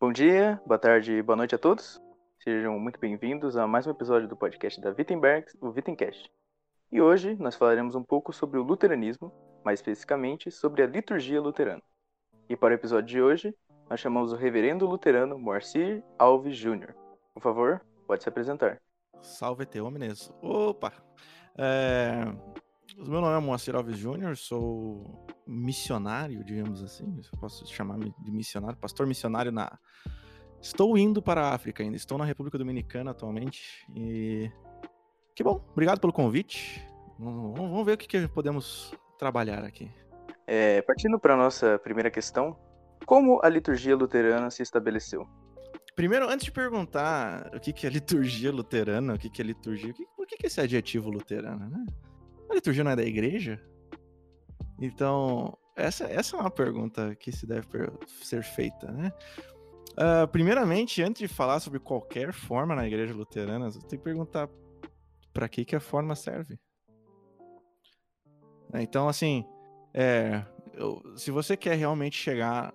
Bom dia, boa tarde, boa noite a todos. Sejam muito bem-vindos a mais um episódio do podcast da Wittenberg, o Wittencast. E hoje nós falaremos um pouco sobre o luteranismo, mais especificamente sobre a liturgia luterana. E para o episódio de hoje, nós chamamos o reverendo luterano Moacir Alves Júnior. Por favor, pode se apresentar. Salve te homines. Opa! É... O meu nome é Moacir Alves Júnior, sou missionário, digamos assim, eu posso chamar de missionário, pastor missionário na. Estou indo para a África ainda, estou na República Dominicana atualmente e. Que bom, obrigado pelo convite. Vamos ver o que, que podemos trabalhar aqui. É, partindo para a nossa primeira questão, como a liturgia luterana se estabeleceu? Primeiro, antes de perguntar o que, que é liturgia luterana, o que, que é liturgia, por que, que esse adjetivo luterana, né? A liturgia não é da igreja? Então, essa, essa é uma pergunta que se deve ser feita, né? Uh, primeiramente, antes de falar sobre qualquer forma na igreja luterana, você tem que perguntar para que, que a forma serve. Então, assim, é, eu, se você quer realmente chegar,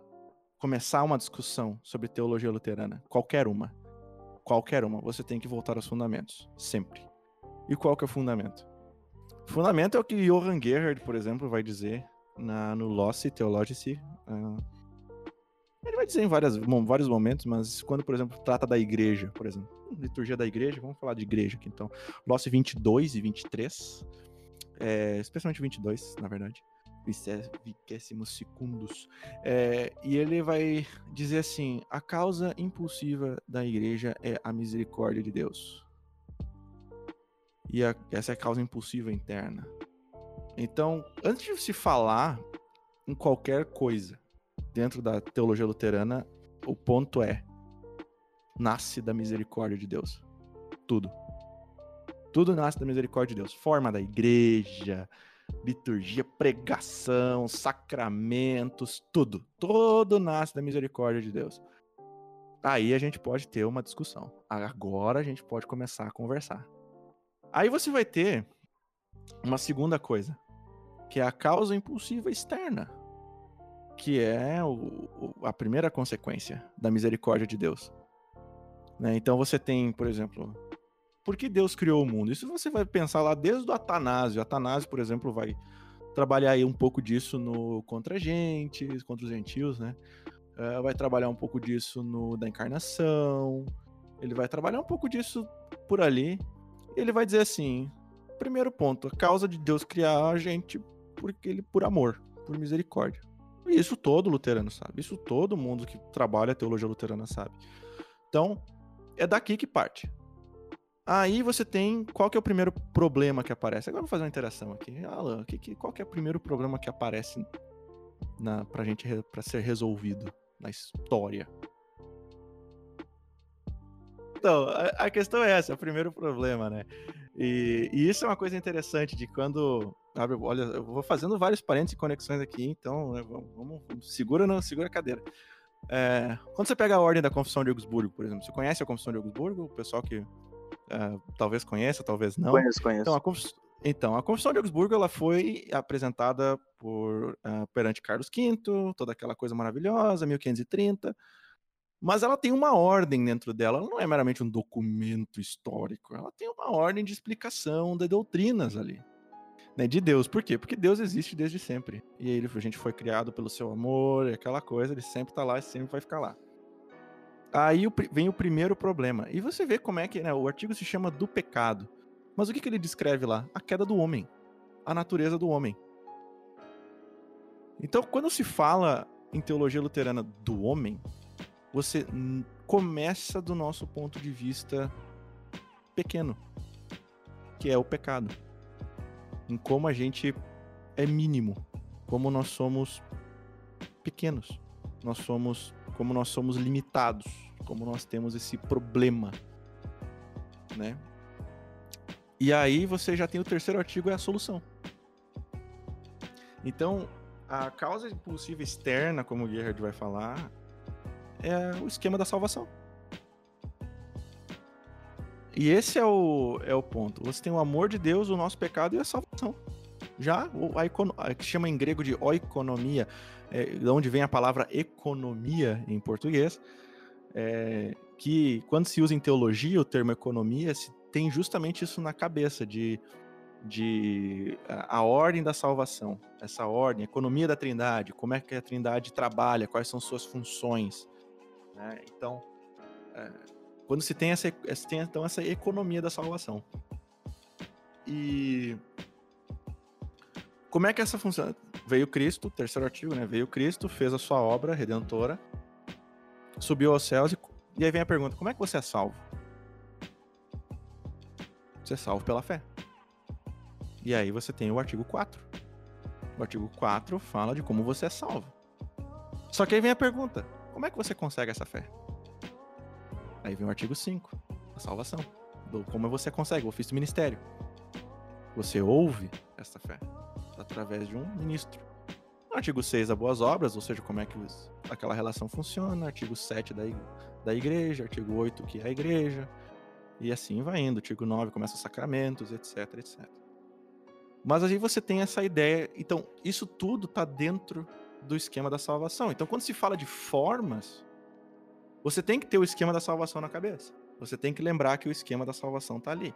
começar uma discussão sobre teologia luterana, qualquer uma, qualquer uma, você tem que voltar aos fundamentos, sempre. E qual que é o fundamento? Fundamento é o que Johann Gerhard, por exemplo, vai dizer na, no Losse Theologici. Uh, ele vai dizer em várias, bom, vários momentos, mas quando, por exemplo, trata da igreja, por exemplo, liturgia da igreja, vamos falar de igreja aqui então. Losse 22 e 23, é, especialmente 22, na verdade. Vicésimos segundos. É, e ele vai dizer assim: a causa impulsiva da igreja é a misericórdia de Deus e a, essa é a causa impulsiva interna. Então, antes de se falar em qualquer coisa dentro da teologia luterana, o ponto é: nasce da misericórdia de Deus. Tudo. Tudo nasce da misericórdia de Deus. Forma da igreja, liturgia, pregação, sacramentos, tudo. Tudo nasce da misericórdia de Deus. Aí a gente pode ter uma discussão. Agora a gente pode começar a conversar. Aí você vai ter uma segunda coisa, que é a causa impulsiva externa, que é o, o, a primeira consequência da misericórdia de Deus. Né? Então você tem, por exemplo, por que Deus criou o mundo? Isso você vai pensar lá desde o Atanásio. Atanásio, por exemplo, vai trabalhar aí um pouco disso no contra gente, contra os gentios, né? Uh, vai trabalhar um pouco disso no da encarnação. Ele vai trabalhar um pouco disso por ali ele vai dizer assim: primeiro ponto, a causa de Deus criar a gente porque ele por amor, por misericórdia. E isso todo luterano sabe. Isso todo mundo que trabalha a teologia luterana sabe. Então, é daqui que parte. Aí você tem qual que é o primeiro problema que aparece. Agora vou fazer uma interação aqui. Alan, que, que, qual que é o primeiro problema que aparece na, pra gente para ser resolvido na história? Então, a, a, questão é essa, é o primeiro problema, né? E, e, isso é uma coisa interessante de quando. Abre, olha, eu vou fazendo vários parênteses e conexões aqui, então né, vamos, vamos, segura, não, segura a cadeira. É, quando você pega a ordem da Confissão de Augsburgo, por exemplo, você conhece a Confissão de Augsburgo? O pessoal que é, talvez conheça, talvez não. Conheço, conheço. Então, a, Conf... então, a Confissão de Augsburgo ela foi apresentada por uh, perante Carlos V, toda aquela coisa maravilhosa, 1530. Mas ela tem uma ordem dentro dela, ela não é meramente um documento histórico, ela tem uma ordem de explicação de doutrinas ali. Né, de Deus. Por quê? Porque Deus existe desde sempre. E ele, a gente foi criado pelo seu amor, e aquela coisa, ele sempre está lá e sempre vai ficar lá. Aí vem o primeiro problema. E você vê como é que né, o artigo se chama do pecado. Mas o que, que ele descreve lá? A queda do homem. A natureza do homem. Então, quando se fala em teologia luterana do homem, você começa do nosso ponto de vista pequeno, que é o pecado. Em como a gente é mínimo, como nós somos pequenos, nós somos como nós somos limitados, como nós temos esse problema, né? E aí você já tem o terceiro artigo é a solução. Então, a causa impulsiva externa, como o Gerhard vai falar, é o esquema da salvação. E esse é o, é o ponto. Você tem o amor de Deus, o nosso pecado e a salvação. Já a, a que chama em grego de oikonomia, é, de onde vem a palavra economia em português, é, que quando se usa em teologia o termo economia, se tem justamente isso na cabeça de, de a, a ordem da salvação, essa ordem, economia da Trindade, como é que a Trindade trabalha, quais são suas funções. Né? Então, é, quando se tem essa, se tem então essa economia da salvação. E como é que essa funciona? Veio Cristo, terceiro artigo, né? Veio Cristo, fez a sua obra redentora, subiu aos céus e, e aí vem a pergunta: como é que você é salvo? Você é salvo pela fé. E aí você tem o artigo 4. O artigo 4 fala de como você é salvo. Só que aí vem a pergunta: como é que você consegue essa fé? Aí vem o artigo 5, a salvação. Como você consegue, o ofício do ministério. Você ouve essa fé através de um ministro. Artigo 6, a boas obras, ou seja, como é que aquela relação funciona. Artigo 7 da, da igreja. Artigo 8, que é a igreja. E assim vai indo. Artigo 9 começa os sacramentos, etc, etc. Mas aí você tem essa ideia. Então, isso tudo está dentro do esquema da salvação. Então, quando se fala de formas, você tem que ter o esquema da salvação na cabeça. Você tem que lembrar que o esquema da salvação está ali.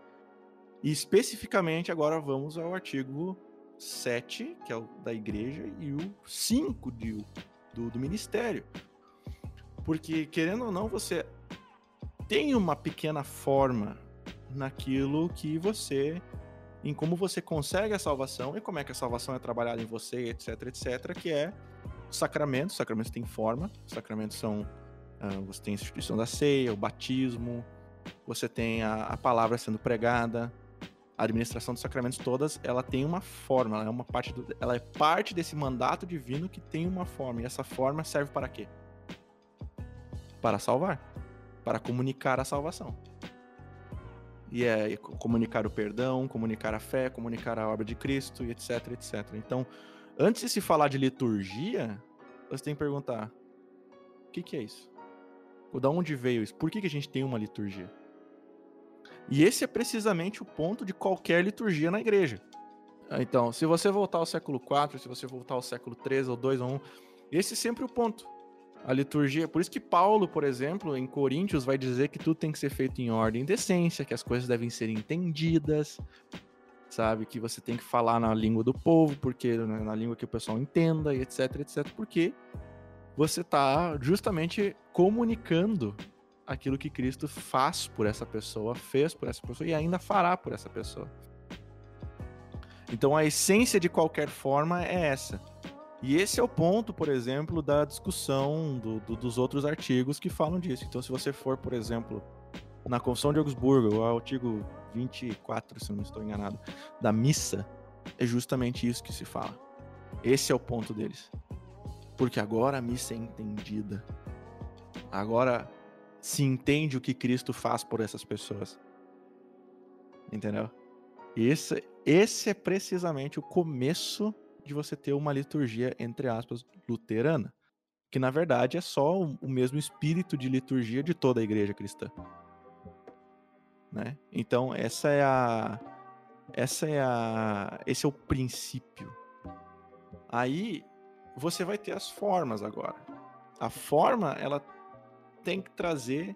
E especificamente agora vamos ao artigo 7, que é o da igreja, e o 5 de, do, do ministério. Porque, querendo ou não, você tem uma pequena forma naquilo que você. em como você consegue a salvação e como é que a salvação é trabalhada em você, etc, etc, que é sacramentos. Os sacramentos têm forma, os sacramentos são. Uh, você tem a instituição da ceia, o batismo, você tem a, a palavra sendo pregada, a administração dos sacramentos todas, ela tem uma forma, ela é uma parte do, ela é parte desse mandato divino que tem uma forma, e essa forma serve para quê? Para salvar, para comunicar a salvação. E é comunicar o perdão, comunicar a fé, comunicar a obra de Cristo, e etc, etc. Então, antes de se falar de liturgia, você tem que perguntar: o que, que é isso? Ou da onde veio isso? Por que, que a gente tem uma liturgia? E esse é precisamente o ponto de qualquer liturgia na igreja. Então, se você voltar ao século IV, se você voltar ao século III ou II ou I, esse é sempre o ponto. A liturgia, por isso que Paulo, por exemplo, em Coríntios vai dizer que tudo tem que ser feito em ordem e decência, que as coisas devem ser entendidas, sabe? Que você tem que falar na língua do povo, porque né, na língua que o pessoal entenda e etc, etc, porque você está justamente comunicando aquilo que Cristo faz por essa pessoa, fez por essa pessoa e ainda fará por essa pessoa. Então a essência de qualquer forma é essa. E esse é o ponto, por exemplo, da discussão do, do, dos outros artigos que falam disso. Então, se você for, por exemplo, na Confissão de Augsburgo, o artigo 24, se não estou enganado, da missa, é justamente isso que se fala. Esse é o ponto deles. Porque agora a missa é entendida. Agora se entende o que Cristo faz por essas pessoas. Entendeu? Esse, esse é precisamente o começo de você ter uma liturgia, entre aspas, luterana. Que na verdade é só o mesmo espírito de liturgia de toda a igreja cristã. Né? Então, essa é a. Essa é a. Esse é o princípio. Aí você vai ter as formas agora. A forma, ela tem que trazer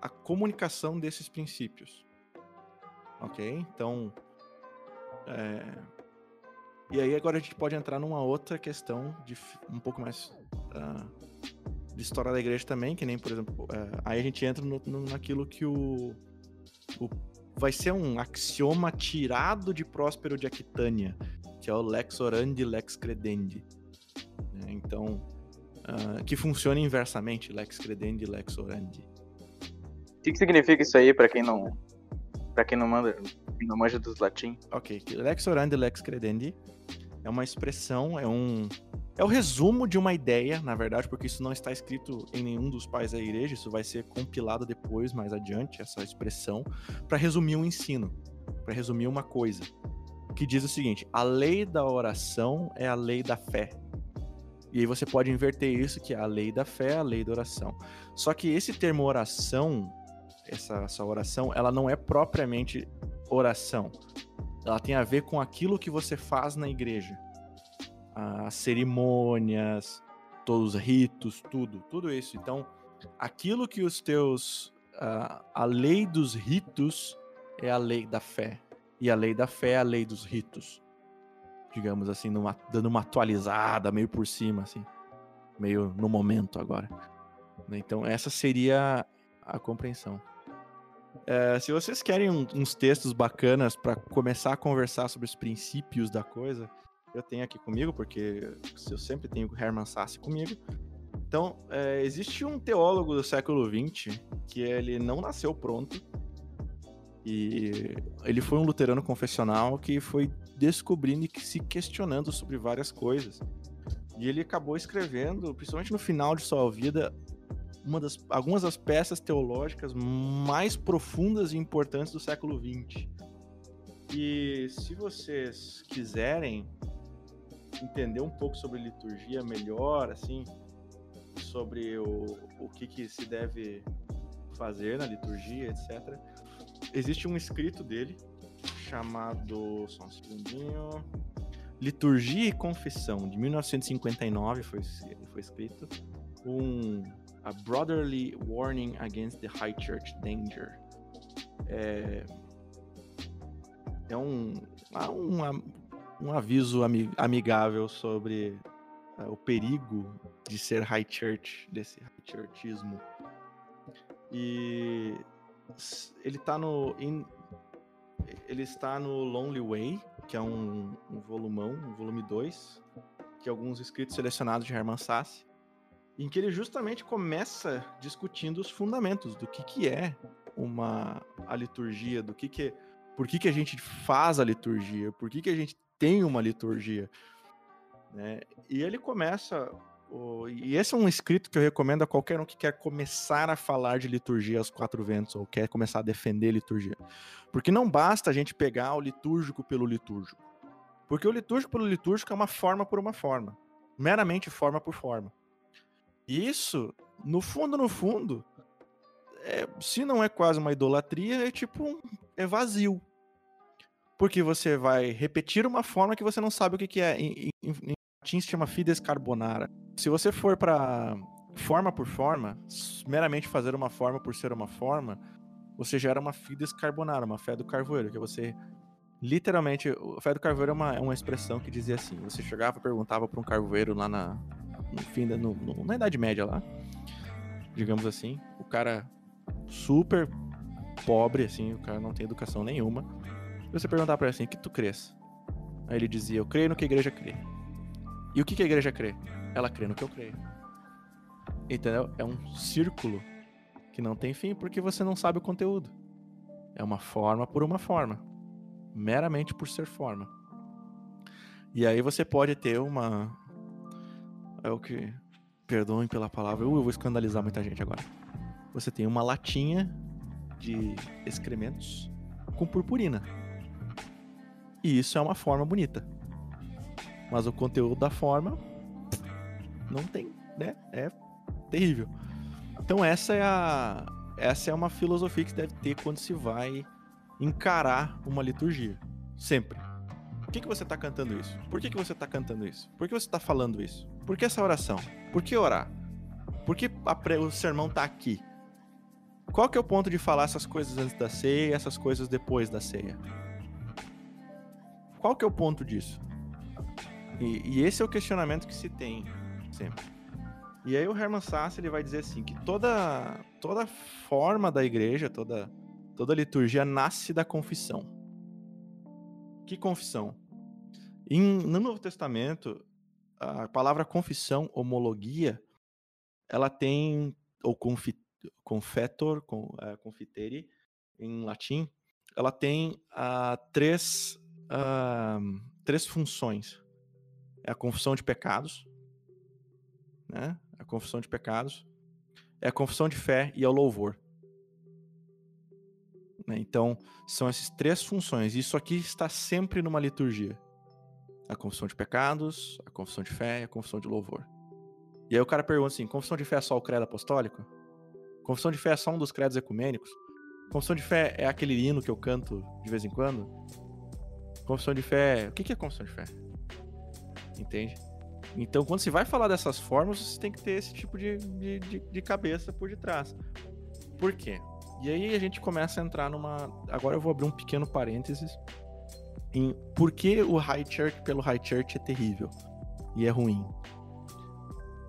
a comunicação desses princípios. Ok? Então. É... E aí agora a gente pode entrar numa outra questão de um pouco mais uh, de história da igreja também, que nem, por exemplo, uh, aí a gente entra no, no, naquilo que o, o, vai ser um axioma tirado de Próspero de Aquitânia, que é o lex orandi, lex credendi. Né? Então, uh, que funciona inversamente, lex credendi, lex orandi. O que, que significa isso aí para quem não para quem não manda, não manja dos latim? Ok, lex orandi, lex credendi é uma expressão, é um é o resumo de uma ideia, na verdade, porque isso não está escrito em nenhum dos pais da igreja, isso vai ser compilado depois, mais adiante, essa expressão, para resumir um ensino, para resumir uma coisa, que diz o seguinte: a lei da oração é a lei da fé. E aí você pode inverter isso, que é a lei da fé, a lei da oração. Só que esse termo oração, essa, essa oração, ela não é propriamente oração. Ela tem a ver com aquilo que você faz na igreja. As cerimônias, todos os ritos, tudo, tudo isso. Então, aquilo que os teus. Uh, a lei dos ritos é a lei da fé. E a lei da fé é a lei dos ritos. Digamos assim, numa, dando uma atualizada meio por cima, assim. Meio no momento agora. Então, essa seria a compreensão. É, se vocês querem um, uns textos bacanas para começar a conversar sobre os princípios da coisa, eu tenho aqui comigo, porque eu sempre tenho o Hermann Sasse comigo. Então, é, existe um teólogo do século XX que ele não nasceu pronto. E ele foi um luterano confessional que foi descobrindo e se questionando sobre várias coisas. E ele acabou escrevendo, principalmente no final de sua vida, uma das, algumas das peças teológicas mais profundas e importantes do século XX. E se vocês quiserem entender um pouco sobre liturgia melhor, assim, sobre o, o que, que se deve fazer na liturgia, etc. Existe um escrito dele chamado, só um segundinho, Liturgia e Confissão, de 1959 foi, foi escrito, um a Brotherly Warning Against the High Church Danger. É, é um, um, um aviso amigável sobre uh, o perigo de ser high church, desse high churchismo. E ele está no in, ele está no Lonely Way, que é um, um volumão, um volume 2, que alguns escritos selecionados de Hermann Sasse em que ele justamente começa discutindo os fundamentos do que, que é uma a liturgia, do que, que por que, que a gente faz a liturgia, por que, que a gente tem uma liturgia. Né? E ele começa. O, e esse é um escrito que eu recomendo a qualquer um que quer começar a falar de liturgia aos quatro ventos, ou quer começar a defender liturgia. Porque não basta a gente pegar o litúrgico pelo litúrgico. Porque o litúrgico pelo litúrgico é uma forma por uma forma. Meramente forma por forma. Isso, no fundo, no fundo, é, se não é quase uma idolatria, é tipo um, é vazio. Porque você vai repetir uma forma que você não sabe o que, que é. Em, em, em latim se chama fides carbonara. Se você for para forma por forma, meramente fazer uma forma por ser uma forma, você gera uma fides carbonara, uma fé do carvoeiro, que você literalmente, o fé do carvoeiro é uma, é uma expressão que dizia assim, você chegava perguntava para um carvoeiro lá na, no fim da no, no, na Idade Média lá, digamos assim, o cara super pobre, assim, o cara não tem educação nenhuma. E você perguntar para ele assim, o que tu crês? Aí ele dizia, eu creio no que a igreja crê. E o que, que a igreja crê? Ela crê no que eu creio. Entendeu? É um círculo que não tem fim porque você não sabe o conteúdo. É uma forma por uma forma. Meramente por ser forma. E aí você pode ter uma, é o que. Perdoem pela palavra, eu vou escandalizar muita gente agora. Você tem uma latinha de excrementos com purpurina. E isso é uma forma bonita. Mas o conteúdo da forma não tem, né? É terrível. Então essa é a essa é uma filosofia que se deve ter quando se vai encarar uma liturgia. Sempre. Por que, que você está cantando isso? Por que, que você está cantando isso? Por que você está falando isso? Por que essa oração? Por que orar? Por que a, o sermão está aqui? Qual que é o ponto de falar essas coisas antes da ceia e essas coisas depois da ceia? Qual que é o ponto disso? E, e, esse é o questionamento que se tem sempre. E aí o Hermann Sass ele vai dizer assim que toda toda forma da igreja, toda toda liturgia nasce da confissão. Que confissão? Em, no Novo Testamento, a palavra confissão, homologia, ela tem, ou confit, confetor, com, é, confitere, em latim, ela tem uh, três, uh, três funções. É a confissão de pecados, né? A confissão de pecados, é a confissão de fé e é o louvor. Né? Então, são essas três funções. Isso aqui está sempre numa liturgia: a confissão de pecados, a confissão de fé e a confissão de louvor. E aí o cara pergunta assim: confissão de fé é só o credo apostólico? Confissão de fé é só um dos credos ecumênicos? Confissão de fé é aquele hino que eu canto de vez em quando? Confissão de fé. O que é confissão de fé? Entende? Então, quando você vai falar dessas formas, você tem que ter esse tipo de, de, de, de cabeça por detrás. Por quê? E aí a gente começa a entrar numa. Agora eu vou abrir um pequeno parênteses em por que o high church pelo high church é terrível e é ruim.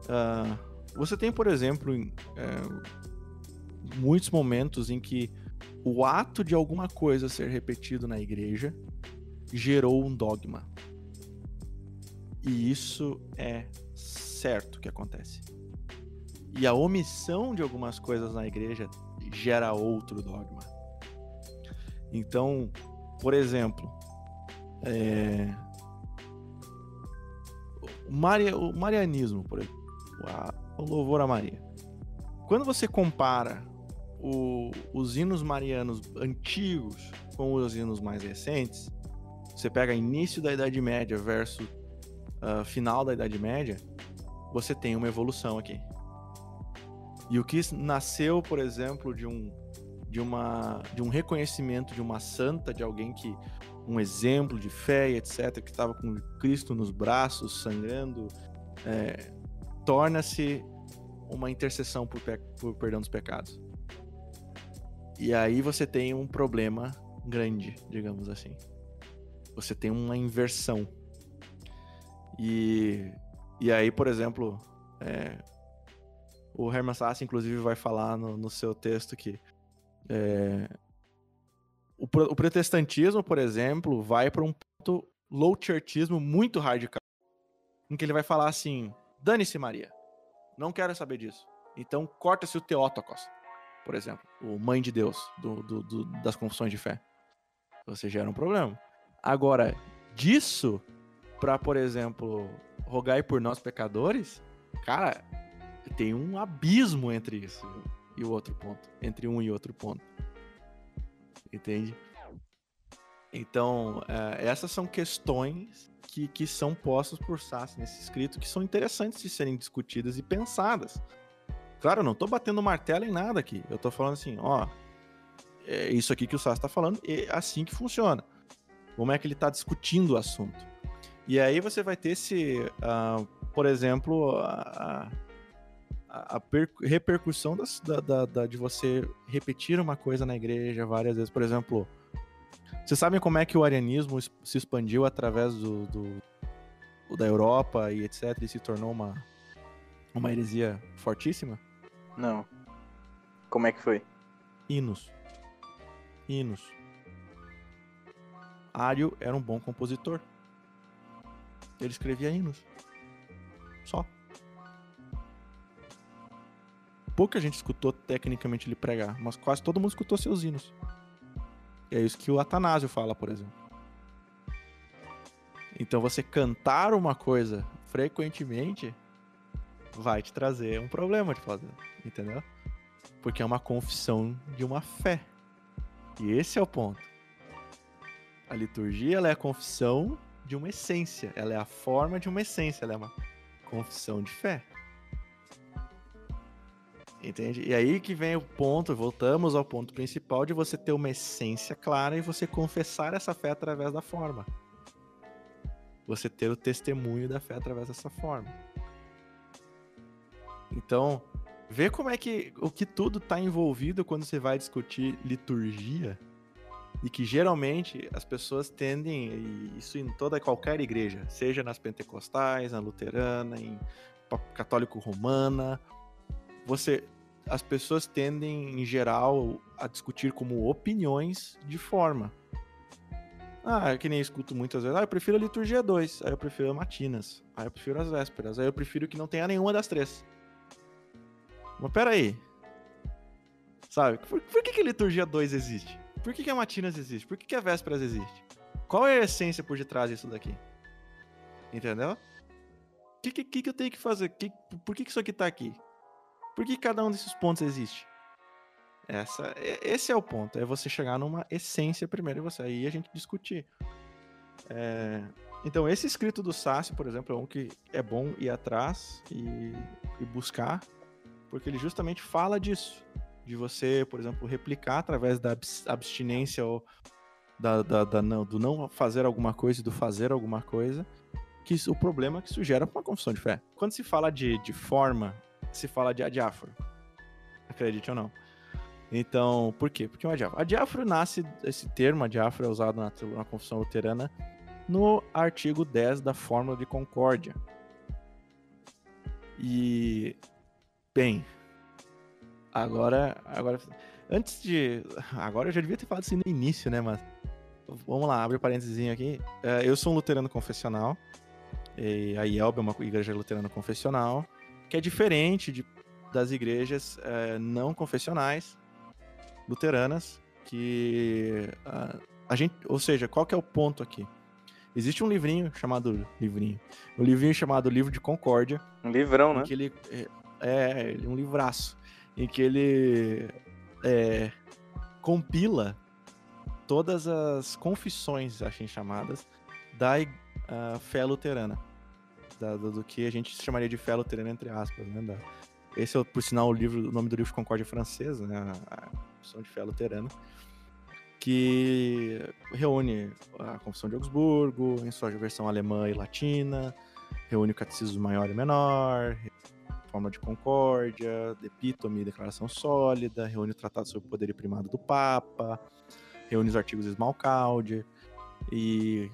Uh, você tem, por exemplo, em, é, muitos momentos em que o ato de alguma coisa ser repetido na igreja gerou um dogma. E isso é certo que acontece. E a omissão de algumas coisas na igreja gera outro dogma. Então, por exemplo, é... o, Maria, o marianismo, por exemplo, o louvor a Maria. Quando você compara o, os hinos marianos antigos com os hinos mais recentes, você pega início da Idade Média versus uh, final da Idade Média, você tem uma evolução aqui. E o que nasceu, por exemplo, de um, de uma, de um reconhecimento de uma santa, de alguém que um exemplo de fé, etc., que estava com Cristo nos braços, sangrando, é, torna-se uma intercessão por, por perdão dos pecados. E aí você tem um problema grande, digamos assim. Você tem uma inversão. E, e aí, por exemplo, é, o Herman Sass, inclusive, vai falar no, no seu texto que é, o, o, protestantismo, por exemplo, vai para um ponto low churchismo muito radical, em que ele vai falar assim: dane-se, Maria, não quero saber disso. Então, corta-se o Teótocos, por exemplo, o mãe de Deus do, do, do, das confissões de fé. Você gera um problema. Agora, disso para, por exemplo, rogai por nós pecadores, cara, tem um abismo entre isso e o outro ponto, entre um e outro ponto. Entende? Então, é, essas são questões que, que são postas por Sass nesse escrito que são interessantes de serem discutidas e pensadas. Claro, eu não estou batendo martelo em nada aqui. Eu estou falando assim, ó, é isso aqui que o Sass está falando, é assim que funciona. Como é que ele está discutindo o assunto. E aí você vai ter esse, uh, por exemplo, a, a, a repercussão das, da, da, da, de você repetir uma coisa na igreja várias vezes. Por exemplo, vocês sabem como é que o arianismo se expandiu através do, do da Europa e etc. e se tornou uma, uma heresia fortíssima? Não. Como é que foi? Hinos. Hinos. Ário era um bom compositor. Ele escrevia hinos. Só. Pouca gente escutou tecnicamente ele pregar, mas quase todo mundo escutou seus hinos. E é isso que o Atanásio fala, por exemplo. Então você cantar uma coisa frequentemente vai te trazer um problema de fazer, entendeu? Porque é uma confissão de uma fé. E esse é o ponto. A liturgia ela é a confissão de uma essência, ela é a forma de uma essência, ela é uma confissão de fé. Entende? E aí que vem o ponto, voltamos ao ponto principal de você ter uma essência clara e você confessar essa fé através da forma. Você ter o testemunho da fé através dessa forma. Então, vê como é que o que tudo está envolvido quando você vai discutir liturgia e que geralmente as pessoas tendem, e isso em toda qualquer igreja, seja nas pentecostais, na luterana, em católico romana, você as pessoas tendem em geral a discutir como opiniões de forma. Ah, é que nem escuto muitas vezes. Ah, eu prefiro a liturgia 2, aí eu prefiro matinas, aí eu prefiro as vésperas, aí eu prefiro que não tenha nenhuma das três. Mas peraí. Sabe? Por, por que, que liturgia 2 existe? Por que, que a Matinas existe? Por que, que a Vésperas existe? Qual é a essência por detrás disso daqui? Entendeu? O que, que, que eu tenho que fazer? Que, por que, que isso aqui tá aqui? Por que cada um desses pontos existe? Essa, esse é o ponto. É você chegar numa essência primeiro e você aí a gente discutir. É, então, esse escrito do Sassi, por exemplo, é um que é bom ir atrás e, e buscar, porque ele justamente fala disso de você, por exemplo, replicar através da abstinência ou da, da, da não, do não fazer alguma coisa e do fazer alguma coisa, que o problema que isso gera para uma confissão de fé. Quando se fala de, de forma, se fala de adiáforo. Acredite ou não. Então, por quê? Porque o adiáforo. Adiáforo nasce, esse termo adiáforo é usado na, na confissão luterana no artigo 10 da Fórmula de Concórdia. E, bem, agora, agora, antes de, agora eu já devia ter falado assim no início, né, mas vamos lá, abre o um parênteses aqui. Uh, eu sou um luterano confessional, e a IELB é uma igreja luterana confessional, que é diferente de, das igrejas uh, não confessionais luteranas, que a gente, ou seja, qual que é o ponto aqui? Existe um livrinho chamado livrinho, um livrinho chamado Livro de Concórdia. Um livrão, né? Que ele é, é, um livraço em que ele é, compila todas as confissões, assim chamadas, da fé luterana. Da, do, do, que a gente chamaria de fé luterana, entre aspas. Né? Da, esse é, por sinal, o, livro, o nome do livro Concórdia francesa, né? a confissão de fé luterana, que reúne a confissão de Augsburgo, em sua versão alemã e latina, reúne o catecismo maior e menor, forma de concórdia, epítome, declaração sólida, reúne o tratado sobre o poder e primado do Papa, reúne os artigos de Smalcalde, e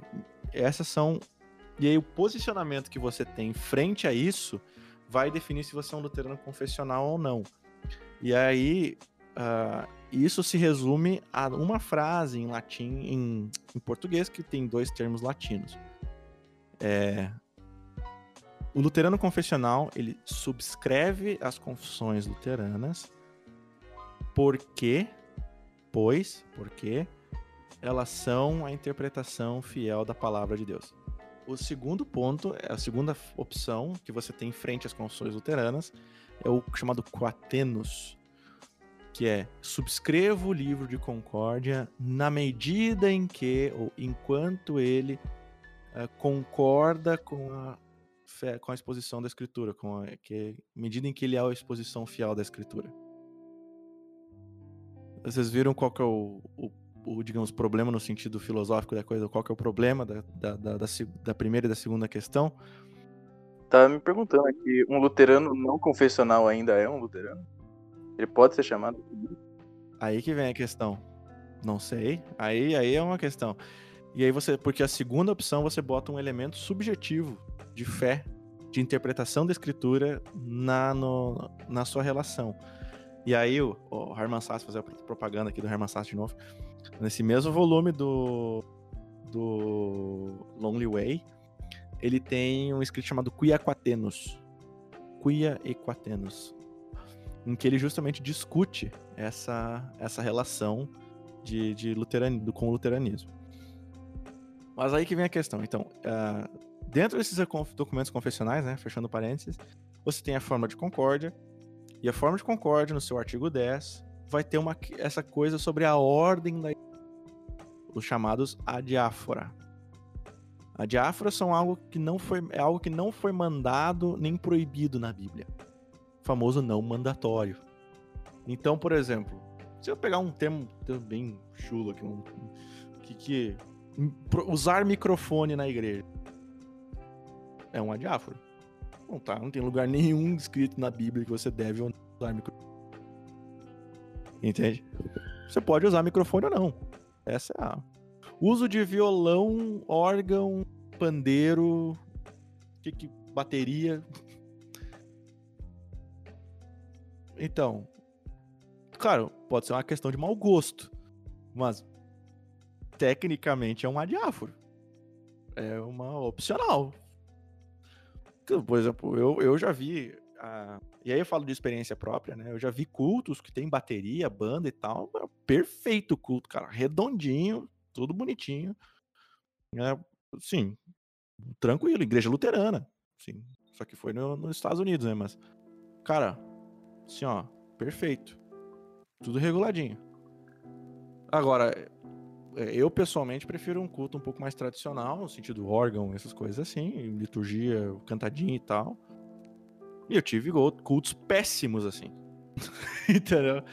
essas são. E aí, o posicionamento que você tem frente a isso vai definir se você é um luterano confessional ou não. E aí, uh, isso se resume a uma frase em latim, em, em português, que tem dois termos latinos. É, o luterano confessional, ele subscreve as confissões luteranas. Porque pois, porque elas são a interpretação fiel da palavra de Deus. O segundo ponto, a segunda opção que você tem frente às confissões luteranas é o chamado quatenus, que é subscrevo o livro de concórdia na medida em que, ou enquanto ele uh, concorda com a, fé, com a exposição da escritura, com a que, medida em que ele é a exposição fiel da escritura. Vocês viram qual que é o, o, o, digamos, problema no sentido filosófico da coisa? Qual que é o problema da, da, da, da, da primeira e da segunda questão? Tava me perguntando aqui, um luterano não confessional ainda é um luterano? Ele pode ser chamado? Aí que vem a questão. Não sei. Aí, aí é uma questão. E aí você, porque a segunda opção você bota um elemento subjetivo de fé, de interpretação da escritura na, no, na sua relação. E aí o, o Herman Sass, fazer a propaganda aqui do Herman Sass de novo, nesse mesmo volume do, do Lonely Way, ele tem um escrito chamado Quia Quatenus. Quia Equatenus. Em que ele justamente discute essa, essa relação de, de luteran, do, com o luteranismo. Mas aí que vem a questão. Então, uh, dentro desses documentos confessionais, né, fechando parênteses, você tem a forma de concórdia, e a forma de concórdia, no seu artigo 10, vai ter uma, essa coisa sobre a ordem da os chamados adiáfora. Adiáfora são algo que não foi é algo que não foi mandado nem proibido na Bíblia. O famoso não mandatório. Então, por exemplo, se eu pegar um termo bem chulo aqui, um, que, que usar microfone na igreja é um adiáforo. Não tá, não tem lugar nenhum escrito na Bíblia que você deve usar microfone. Entende? Você pode usar microfone ou não. Essa é a. Uso de violão, órgão, pandeiro, que, que bateria. Então, claro, pode ser uma questão de mau gosto, mas tecnicamente é um adiáforo. É uma opcional. Por exemplo, eu, eu já vi. E aí eu falo de experiência própria, né? Eu já vi cultos que tem bateria, banda e tal. Perfeito culto, cara. Redondinho, tudo bonitinho. É, sim, tranquilo, igreja luterana. Sim, só que foi no, nos Estados Unidos, né? Mas, cara, assim, ó, perfeito. Tudo reguladinho. Agora, é, eu pessoalmente prefiro um culto um pouco mais tradicional, no sentido órgão, essas coisas assim, liturgia, cantadinha e tal. E eu tive cultos péssimos, assim. Entendeu?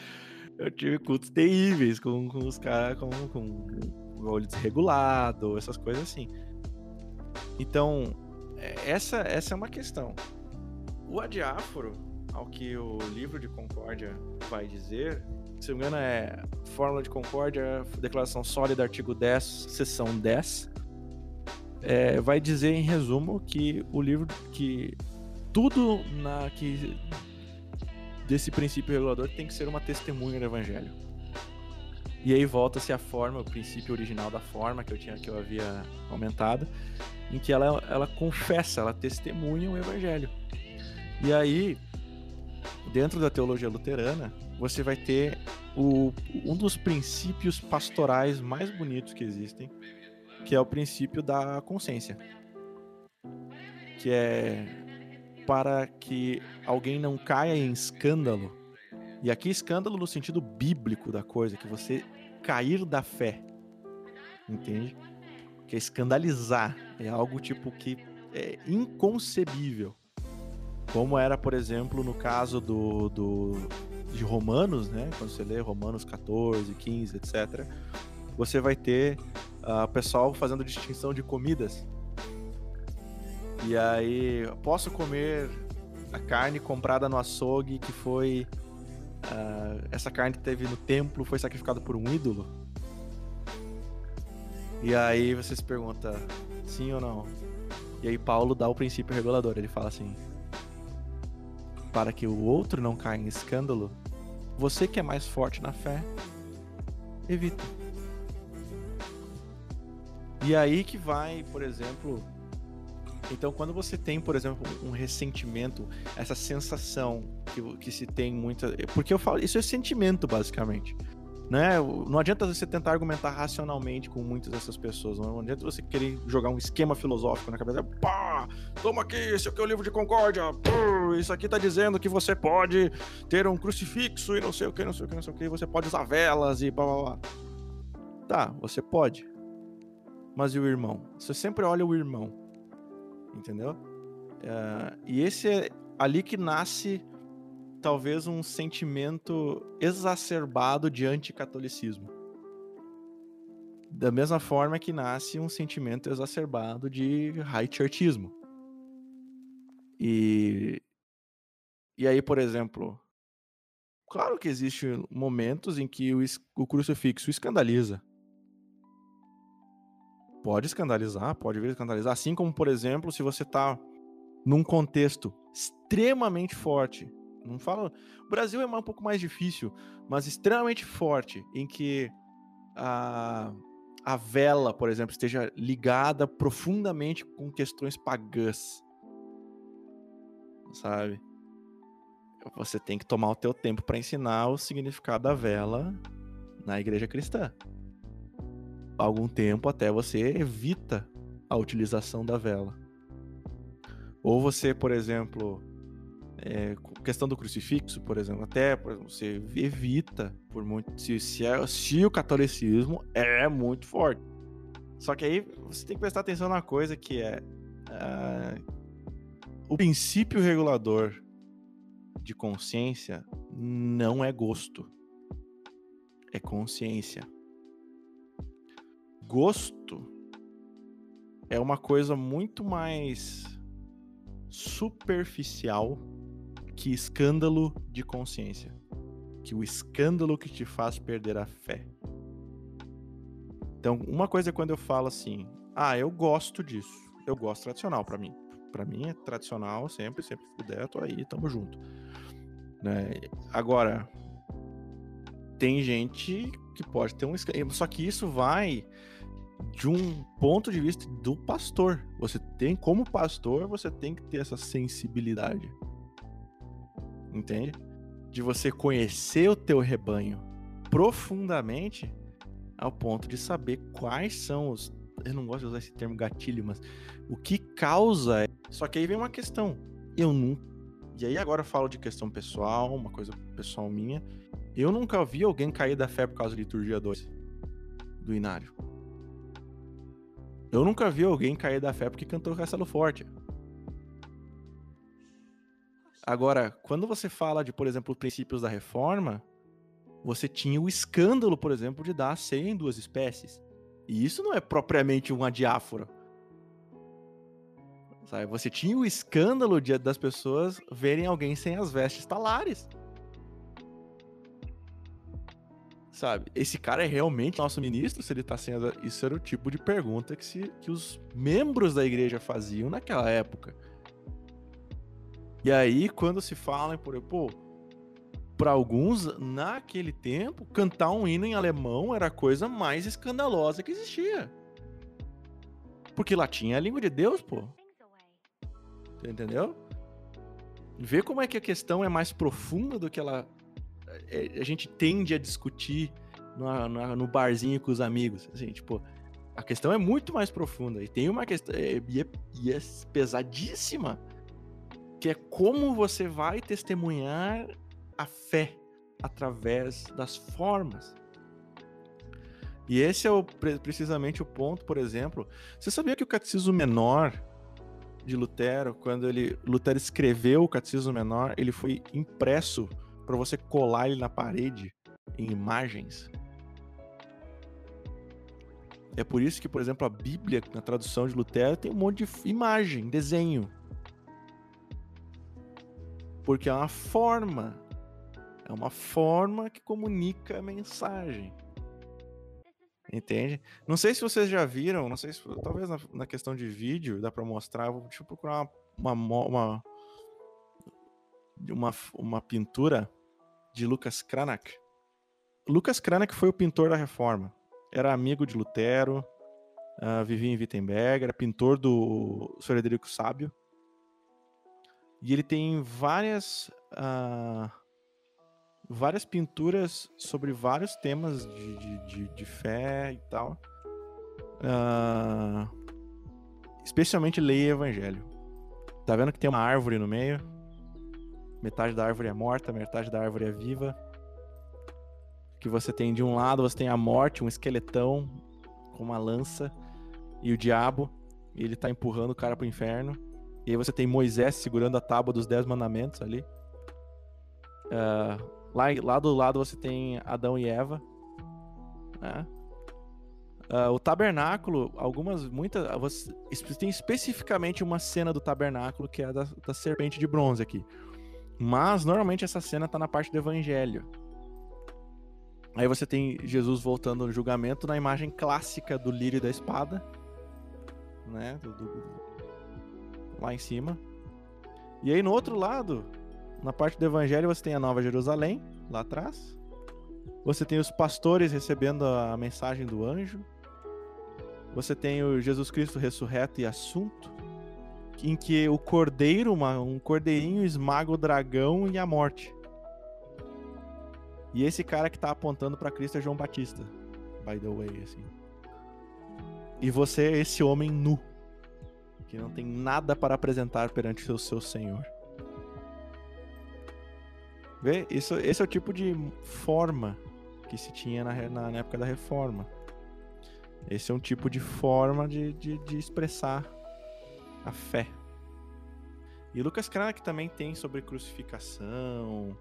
Eu tive cultos terríveis, com, com os caras com, com, com olho desregulado, essas coisas assim. Então, é, essa, essa é uma questão. O adiáforo, ao que o livro de Concórdia vai dizer, se não me engano é Fórmula de Concórdia, Declaração Sólida, artigo 10, seção 10, é, vai dizer em resumo que o livro, que tudo na que desse princípio regulador tem que ser uma testemunha do evangelho. E aí volta-se a forma, o princípio original da forma que eu tinha que eu havia comentado, em que ela, ela confessa, ela testemunha o evangelho. E aí, dentro da teologia luterana, você vai ter o, um dos princípios pastorais mais bonitos que existem, que é o princípio da consciência. Que é para que alguém não caia em escândalo. E aqui escândalo no sentido bíblico da coisa, que você cair da fé. Entende? Que é escandalizar, é algo tipo que é inconcebível. Como era, por exemplo, no caso do, do de Romanos, né? Quando você lê Romanos 14, 15, etc., você vai ter o uh, pessoal fazendo distinção de comidas. E aí, posso comer a carne comprada no açougue que foi. Uh, essa carne que teve no templo foi sacrificada por um ídolo? E aí você se pergunta, sim ou não? E aí Paulo dá o princípio regulador, ele fala assim: para que o outro não caia em escândalo, você que é mais forte na fé, evita. E aí que vai, por exemplo, então, quando você tem, por exemplo, um ressentimento, essa sensação que, que se tem muita. Porque eu falo, isso é sentimento, basicamente. Né? Não adianta você tentar argumentar racionalmente com muitas dessas pessoas. Não adianta você querer jogar um esquema filosófico na cabeça. Pá! Toma aqui, esse aqui é o livro de concórdia. Isso aqui tá dizendo que você pode ter um crucifixo e não sei o que, não sei o que, não sei o que. Você pode usar velas e blá blá blá. Tá, você pode. Mas e o irmão? Você sempre olha o irmão entendeu? Uh, e esse é ali que nasce talvez um sentimento exacerbado de anticatolicismo. Da mesma forma que nasce um sentimento exacerbado de high churchismo. E, e aí, por exemplo, claro que existem momentos em que o, o crucifixo escandaliza. Pode escandalizar, pode vir escandalizar. Assim como, por exemplo, se você tá num contexto extremamente forte. Não falo. O Brasil é um pouco mais difícil, mas extremamente forte, em que a, a vela, por exemplo, esteja ligada profundamente com questões pagãs. Sabe? Você tem que tomar o teu tempo para ensinar o significado da vela na igreja cristã algum tempo até você evita a utilização da vela. Ou você, por exemplo, é, questão do crucifixo, por exemplo, até por exemplo, você evita por muito se, se, é, se o catolicismo é muito forte. Só que aí você tem que prestar atenção na coisa que é uh, o princípio regulador de consciência não é gosto, é consciência gosto é uma coisa muito mais superficial que escândalo de consciência. Que o escândalo que te faz perder a fé. Então, uma coisa é quando eu falo assim: "Ah, eu gosto disso. Eu gosto tradicional para mim. Para mim é tradicional sempre, sempre que puder, tô aí, tamo junto." Né? Agora, tem gente que pode ter um escândalo, só que isso vai de um ponto de vista do pastor. Você tem, como pastor, você tem que ter essa sensibilidade. Entende? De você conhecer o teu rebanho profundamente ao ponto de saber quais são os. Eu não gosto de usar esse termo gatilho, mas o que causa. Só que aí vem uma questão. Eu não. E aí agora eu falo de questão pessoal, uma coisa pessoal minha. Eu nunca vi alguém cair da fé por causa de liturgia 2 do Inário. Eu nunca vi alguém cair da fé porque cantou Castelo Forte. Agora, quando você fala de, por exemplo, princípios da reforma, você tinha o escândalo, por exemplo, de dar ceia em duas espécies. E isso não é propriamente uma diáfora. Sabe? Você tinha o escândalo de, das pessoas verem alguém sem as vestes talares. Sabe? Esse cara é realmente nosso ministro? Se ele tá as... Isso era o tipo de pergunta que, se, que os membros da igreja faziam naquela época. E aí, quando se fala, por pô, para alguns, naquele tempo, cantar um hino em alemão era a coisa mais escandalosa que existia. Porque latim é a língua de Deus, pô. Entendeu? Vê como é que a questão é mais profunda do que ela é, a gente tende a discutir no, no, no barzinho com os amigos. Assim, tipo, a questão é muito mais profunda. E tem uma questão. É, e, é, e é pesadíssima. Que é como você vai testemunhar a fé através das formas. E esse é o, precisamente o ponto, por exemplo. Você sabia que o catecismo menor de Lutero, quando ele Lutero escreveu o catecismo menor, ele foi impresso para você colar ele na parede em imagens? É por isso que, por exemplo, a Bíblia, na tradução de Lutero, tem um monte de imagem, desenho. Porque é uma forma é uma forma que comunica a mensagem. Entende? Não sei se vocês já viram, não sei se talvez na, na questão de vídeo dá para mostrar. Vou deixa eu procurar uma, uma, uma, uma, pintura de Lucas Cranach. Lucas Cranach foi o pintor da Reforma. Era amigo de Lutero, uh, vivia em Wittenberg, era pintor do Frederico Sábio. E ele tem várias uh, várias pinturas sobre vários temas de, de, de, de fé e tal. Uh, especialmente leia Evangelho. Tá vendo que tem uma árvore no meio? Metade da árvore é morta, metade da árvore é viva. Que você tem de um lado, você tem a morte, um esqueletão com uma lança e o diabo, e ele tá empurrando o cara pro inferno. E aí você tem Moisés segurando a tábua dos dez mandamentos ali. Uh, Lá, lá do lado você tem Adão e Eva. Né? Uh, o tabernáculo, algumas, muitas. Você, tem especificamente uma cena do tabernáculo que é a da, da serpente de bronze aqui. Mas normalmente essa cena tá na parte do evangelho. Aí você tem Jesus voltando no julgamento na imagem clássica do lírio da espada, né? Do, do, lá em cima. E aí no outro lado, na parte do evangelho você tem a Nova Jerusalém, lá atrás. Você tem os pastores recebendo a mensagem do anjo. Você tem o Jesus Cristo ressurreto e assunto, em que o cordeiro, um cordeirinho esmaga o dragão e a morte. E esse cara que tá apontando para Cristo é João Batista, by the way, assim. E você é esse homem nu, que não tem nada para apresentar perante o seu Senhor. Vê? Isso, esse é o tipo de forma que se tinha na, na, época da reforma. Esse é um tipo de forma de, de, de expressar a fé. E Lucas Cranach também tem sobre crucificação,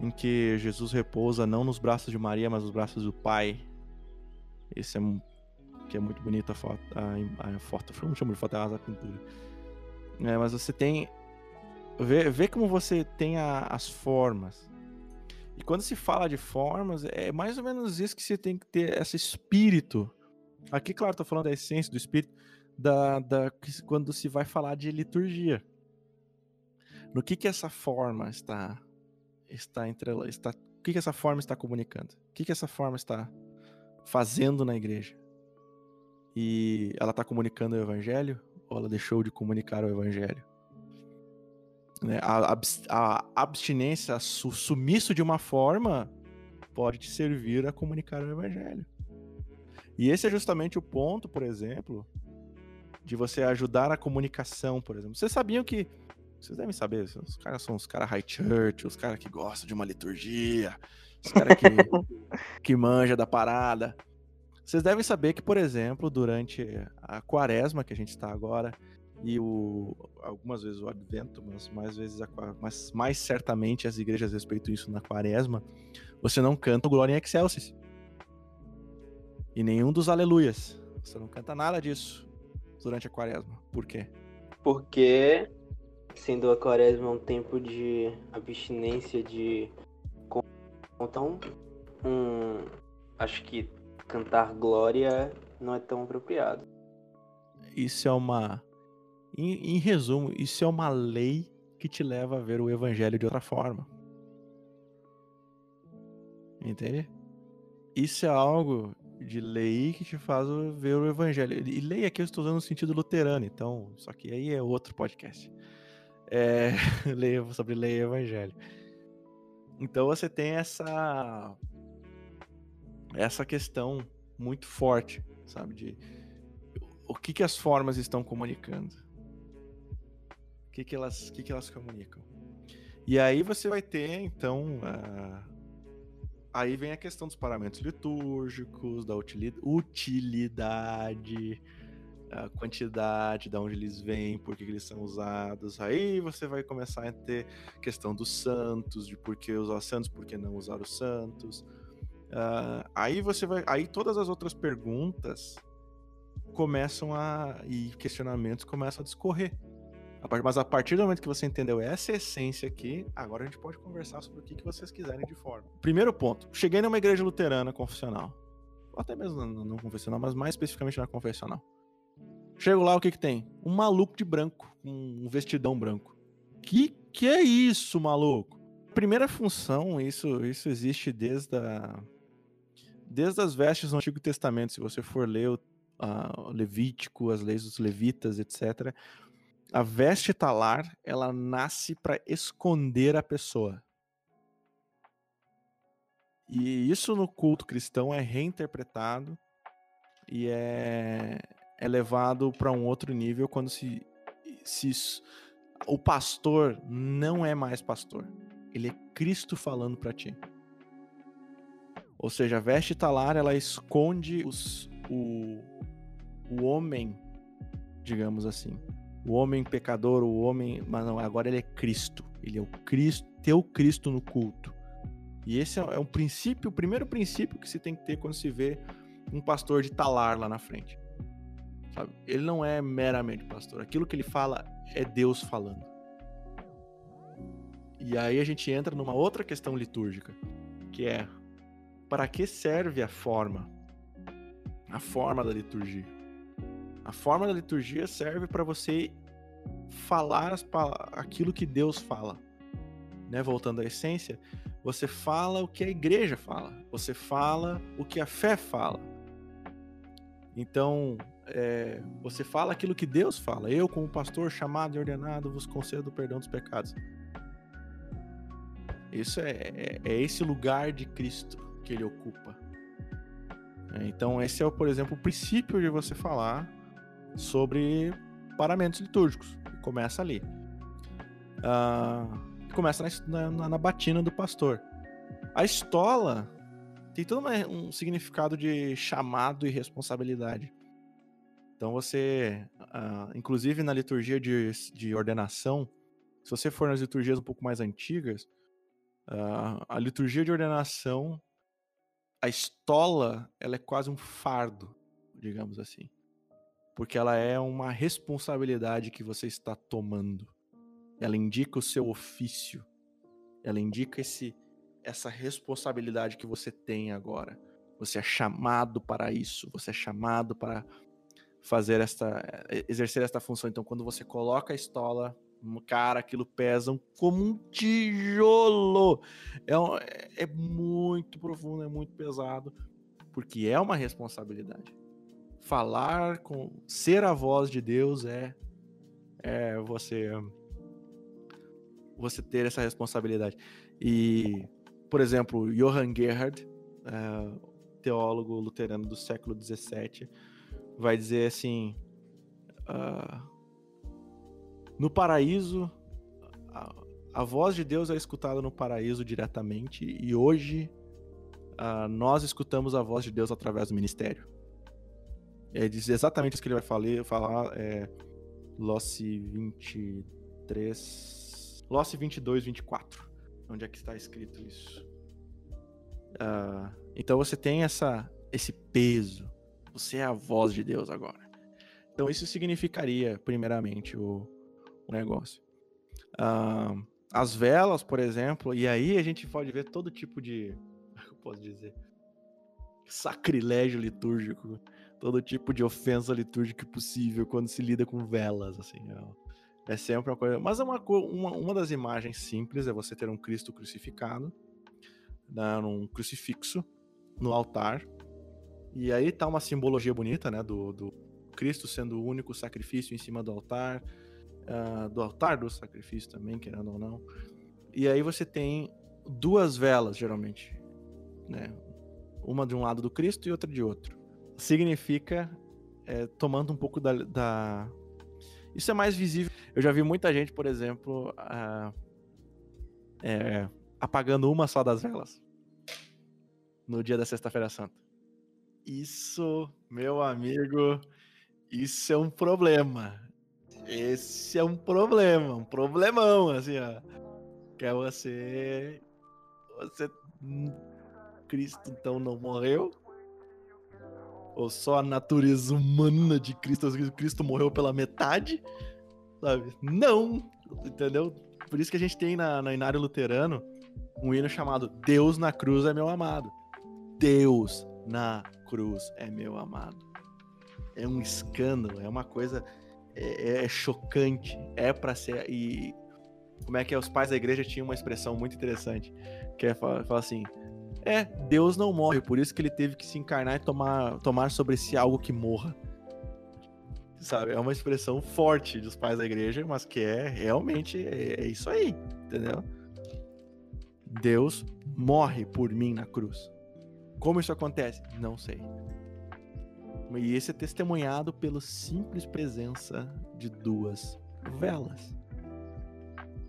em que Jesus repousa não nos braços de Maria, mas nos braços do Pai. Esse é que é muito bonito a foto, a, a foto, não chamo de foto, é a pintura. É, mas você tem Vê, vê como você tem a, as formas. E quando se fala de formas, é mais ou menos isso que você tem que ter esse espírito. Aqui, claro, estou falando da essência do espírito, da, da, quando se vai falar de liturgia. No que que essa forma está está entre está o que que essa forma está comunicando? O que que essa forma está fazendo na igreja? E ela está comunicando o evangelho ou ela deixou de comunicar o evangelho? Né? A, a, abstinência, o sumiço de uma forma, pode te servir a comunicar o evangelho. E esse é justamente o ponto, por exemplo, de você ajudar a comunicação, por exemplo. Vocês sabiam que. Vocês devem saber, os caras são os caras high church, os caras que gostam de uma liturgia, os caras que, que manja da parada. Vocês devem saber que, por exemplo, durante a quaresma que a gente está agora, e o, algumas vezes o advento, mas mais vezes a, mas mais certamente as igrejas respeitam isso na quaresma, você não canta o Glória em Excelsis. E nenhum dos aleluias. Você não canta nada disso durante a quaresma. Por quê? porque, sendo a quaresma um tempo de abstinência de. Então, um, acho que cantar glória não é tão apropriado. Isso é uma. Em, em resumo, isso é uma lei que te leva a ver o evangelho de outra forma. Entende? Isso é algo de lei que te faz ver o evangelho. E lei aqui eu estou usando no sentido luterano, então, só que aí é outro podcast. É, sobre lei e evangelho. Então você tem essa essa questão muito forte, sabe, de o que que as formas estão comunicando? O que que elas, que que elas comunicam? E aí você vai ter então uh, Aí vem a questão dos paramentos litúrgicos, da utilidade, a quantidade, de onde eles vêm, por que eles são usados. Aí você vai começar a ter questão dos santos, de por que usar santos, por que não usar os santos. Uh, aí você vai. Aí todas as outras perguntas começam a. e questionamentos começam a discorrer. Mas a partir do momento que você entendeu essa essência aqui, agora a gente pode conversar sobre o que, vocês quiserem de forma. Primeiro ponto: cheguei numa igreja luterana confessional. Ou até mesmo não, confessional, mas mais especificamente na confessional. Chego lá, o que que tem? Um maluco de branco, um vestidão branco. Que que é isso, maluco? Primeira função, isso, isso existe desde a, desde as vestes do Antigo Testamento. Se você for ler o Levítico, as leis dos levitas, etc a veste talar, ela nasce para esconder a pessoa. E isso no culto cristão é reinterpretado e é, é levado para um outro nível quando se, se o pastor não é mais pastor. Ele é Cristo falando para ti. Ou seja, a veste talar ela esconde os, o, o homem, digamos assim o homem pecador, o homem. Mas não, agora ele é Cristo. Ele é o Cristo, teu Cristo no culto. E esse é, é um princípio, o primeiro princípio que se tem que ter quando se vê um pastor de talar lá na frente. Sabe? Ele não é meramente pastor. Aquilo que ele fala é Deus falando. E aí a gente entra numa outra questão litúrgica, que é para que serve a forma? A forma da liturgia. A forma da liturgia serve para você falar as, aquilo que Deus fala. Né? Voltando à essência, você fala o que a igreja fala, você fala o que a fé fala. Então, é, você fala aquilo que Deus fala. Eu, como pastor chamado e ordenado, vos concedo o perdão dos pecados. Isso é, é, é esse lugar de Cristo que ele ocupa. É, então, esse é, por exemplo, o princípio de você falar sobre paramentos litúrgicos. Começa ali. Uh, começa na, na, na, batina do pastor. A estola tem todo um significado de chamado e responsabilidade. Então você, uh, inclusive na liturgia de, de ordenação, se você for nas liturgias um pouco mais antigas, uh, a liturgia de ordenação, a estola, ela é quase um fardo, digamos assim porque ela é uma responsabilidade que você está tomando. Ela indica o seu ofício. Ela indica esse essa responsabilidade que você tem agora. Você é chamado para isso, você é chamado para fazer esta exercer esta função. Então quando você coloca a estola, cara, aquilo pesa como um tijolo. É, um, é muito profundo, é muito pesado, porque é uma responsabilidade falar com ser a voz de Deus é é você você ter essa responsabilidade. E, por exemplo, Johann Gerhard, é, teólogo luterano do século XVII, vai dizer assim: uh, no paraíso, a, a, voz de Deus é escutada no paraíso diretamente, e hoje uh, nós escutamos a voz de Deus através do ministério. É, diz exatamente isso que ele vai falar, falar é Losse 23. Losse 22, 24. Onde é que está escrito isso? Uh, então você tem essa, esse peso. Você é a voz de Deus agora. Então isso significaria, primeiramente, o, o negócio. Ah, as velas, por exemplo, e aí a gente pode ver todo tipo de. Como eu posso dizer? Sacrilégio litúrgico. Todo tipo de ofensa litúrgica possível quando se lida com velas, assim. É, é sempre uma coisa. Mas é uma, uma, uma das imagens simples é você ter um Cristo crucificado, né, num crucifixo, no altar. E aí tá uma simbologia bonita, né? Do, do Cristo sendo o único sacrifício em cima do altar uh, do altar do sacrifício também, querendo ou não. E aí você tem duas velas, geralmente, né? Uma de um lado do Cristo e outra de outro. Significa é, tomando um pouco da, da, Isso é mais visível. Eu já vi muita gente, por exemplo, uh, é, apagando uma só das velas no dia da Sexta-feira Santa. Isso, meu amigo, isso é um problema. Esse é um problema, um problemão, assim, ó. Que é você. Você. Cristo então não morreu? Ou só a natureza humana de Cristo, Cristo morreu pela metade? Sabe? Não! Entendeu? Por isso que a gente tem na, na Inário Luterano um hino chamado Deus na cruz é meu amado. Deus na cruz é meu amado. É um escândalo, é uma coisa é, é chocante, é para ser. E como é que é? Os pais da igreja tinham uma expressão muito interessante, que é falar assim: é, Deus não morre, por isso que ele teve que se encarnar e tomar, tomar sobre si algo que morra. Sabe? É uma expressão forte dos pais da igreja, mas que é realmente é, é isso aí, entendeu? Deus morre por mim na cruz. Como isso acontece? Não sei. E esse é testemunhado pela simples presença de duas velas.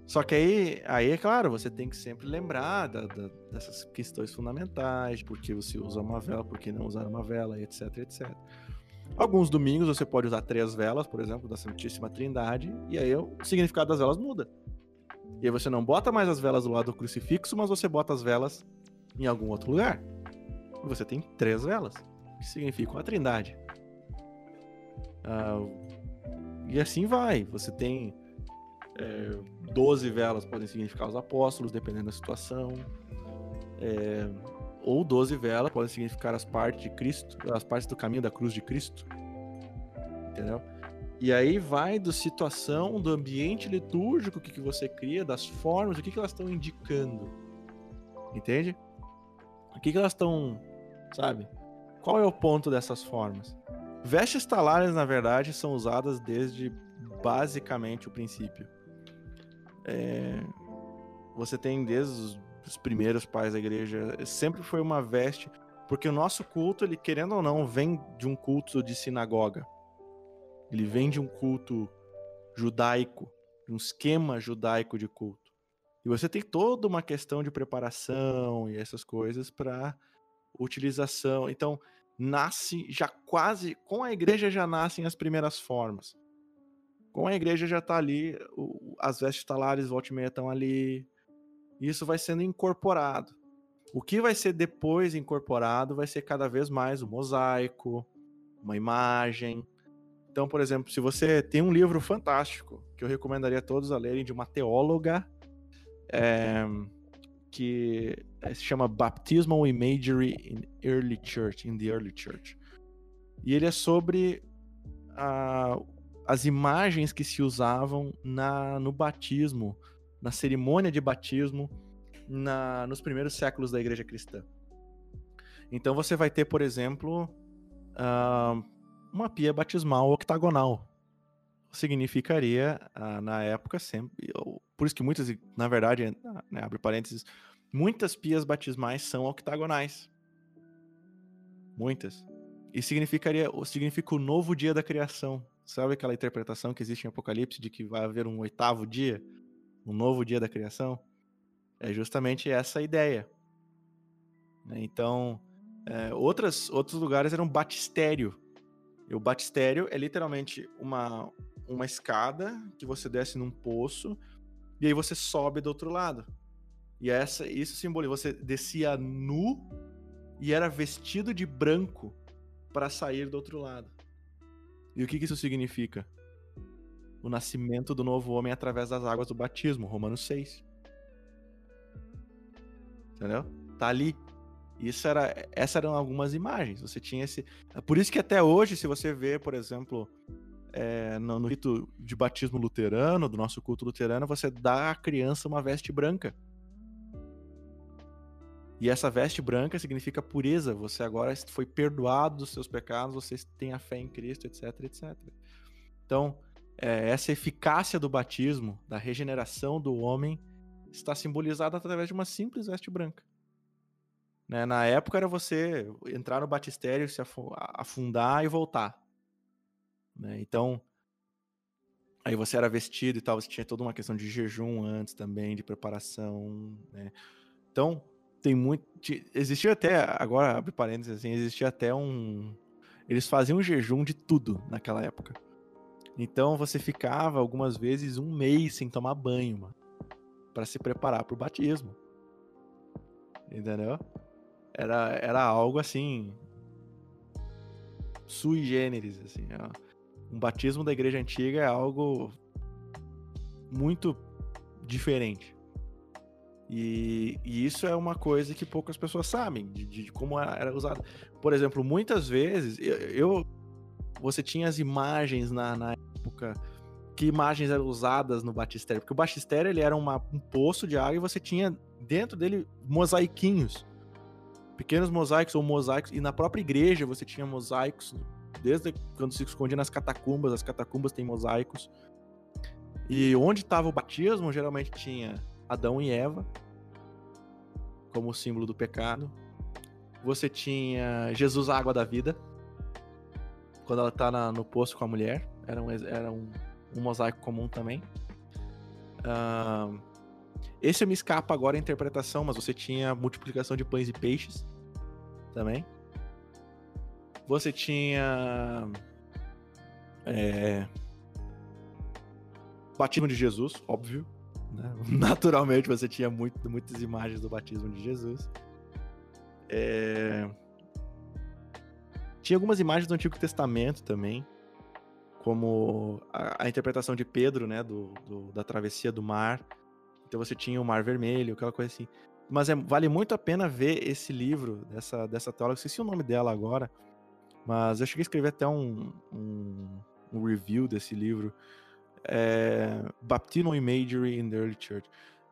Só que aí, aí é claro, você tem que sempre lembrar da, da, dessas questões fundamentais, porque você usa uma vela, por que não usar uma vela, etc, etc. Alguns domingos você pode usar três velas, por exemplo, da Santíssima Trindade, e aí o significado das velas muda. E aí você não bota mais as velas do lado do crucifixo, mas você bota as velas em algum outro lugar. E você tem três velas que significam a Trindade. Ah, e assim vai. Você tem é, 12 velas podem significar os apóstolos, dependendo da situação. É, ou 12 velas podem significar as partes de Cristo, as partes do caminho da cruz de Cristo. Entendeu? E aí vai da situação, do ambiente litúrgico que, que você cria, das formas, o que, que elas estão indicando. Entende? O que, que elas estão, sabe? Qual é o ponto dessas formas? Vestes talares, na verdade, são usadas desde basicamente o princípio. É... Você tem desde os primeiros pais da igreja, sempre foi uma veste, porque o nosso culto, ele querendo ou não, vem de um culto de sinagoga. Ele vem de um culto judaico, de um esquema judaico de culto. E você tem toda uma questão de preparação e essas coisas para utilização. Então, nasce já quase com a igreja já nascem as primeiras formas. Com a igreja já está ali, o, as vestes talares volta e meia estão ali. Isso vai sendo incorporado. O que vai ser depois incorporado vai ser cada vez mais o mosaico, uma imagem. Então, por exemplo, se você tem um livro fantástico que eu recomendaria a todos a lerem de uma teóloga é, que eh, se chama Baptismal Imagery in Early Church, in the Early Church. E ele é sobre a, as imagens que se usavam na, no batismo, na cerimônia de batismo, na, nos primeiros séculos da igreja cristã. Então você vai ter, por exemplo, uh, uma pia batismal octagonal. Significaria, uh, na época, sempre. Por isso que muitas, na verdade, né, abre parênteses, Muitas pias batismais são octagonais. Muitas. E significaria, significa o novo dia da criação. Sabe aquela interpretação que existe em Apocalipse de que vai haver um oitavo dia? Um novo dia da criação? É justamente essa ideia. Né, então, é, outras, outros lugares eram batistério. E o batistério é literalmente uma, uma escada que você desce num poço e aí você sobe do outro lado. E essa, isso simboliza. Você descia nu e era vestido de branco para sair do outro lado. E o que, que isso significa? o nascimento do novo homem através das águas do batismo, Romanos 6. Entendeu? Tá ali. Isso era, essas eram algumas imagens. Você tinha esse. Por isso que até hoje, se você vê, por exemplo, é, no, no rito de batismo luterano, do nosso culto luterano, você dá à criança uma veste branca. E essa veste branca significa pureza. Você agora foi perdoado dos seus pecados, você tem a fé em Cristo, etc, etc. Então, é, essa eficácia do batismo, da regeneração do homem, está simbolizada através de uma simples veste branca. Né? Na época era você entrar no batistério, se afundar e voltar. Né? Então, aí você era vestido e tal, você tinha toda uma questão de jejum antes também, de preparação. Né? Então, tem muito. Existia até, agora abre parênteses, assim, existia até um. Eles faziam jejum de tudo naquela época. Então você ficava algumas vezes um mês sem tomar banho, mano, para se preparar para o batismo. Entendeu? Era, era algo assim sui generis, assim. Um batismo da igreja antiga é algo muito diferente. E, e, isso é uma coisa que poucas pessoas sabem de, de como era usado. Por exemplo, muitas vezes eu, eu você tinha as imagens na, na, época que imagens eram usadas no batistério, porque o batistério ele era uma, um poço de água e você tinha dentro dele mosaiquinhos, pequenos mosaicos ou mosaicos e na própria igreja você tinha mosaicos desde quando se escondia nas catacumbas, as catacumbas têm mosaicos. E onde estava o batismo geralmente tinha Adão e Eva, como símbolo do pecado. Você tinha Jesus, a água da vida, quando ela está no poço com a mulher. Era um, era um, um mosaico comum também. Uh, esse me escapa agora a interpretação, mas você tinha multiplicação de pães e peixes também. Você tinha. É, batismo de Jesus, óbvio. Né? Naturalmente você tinha muito, muitas imagens do batismo de Jesus. É... Tinha algumas imagens do Antigo Testamento também, como a, a interpretação de Pedro, né, do, do, da travessia do mar. Então você tinha o Mar Vermelho, aquela coisa assim. Mas é, vale muito a pena ver esse livro dessa, dessa teóloga, esqueci o nome dela agora, mas eu cheguei a escrever até um, um, um review desse livro é, Baptismal Imagery in the Early Church.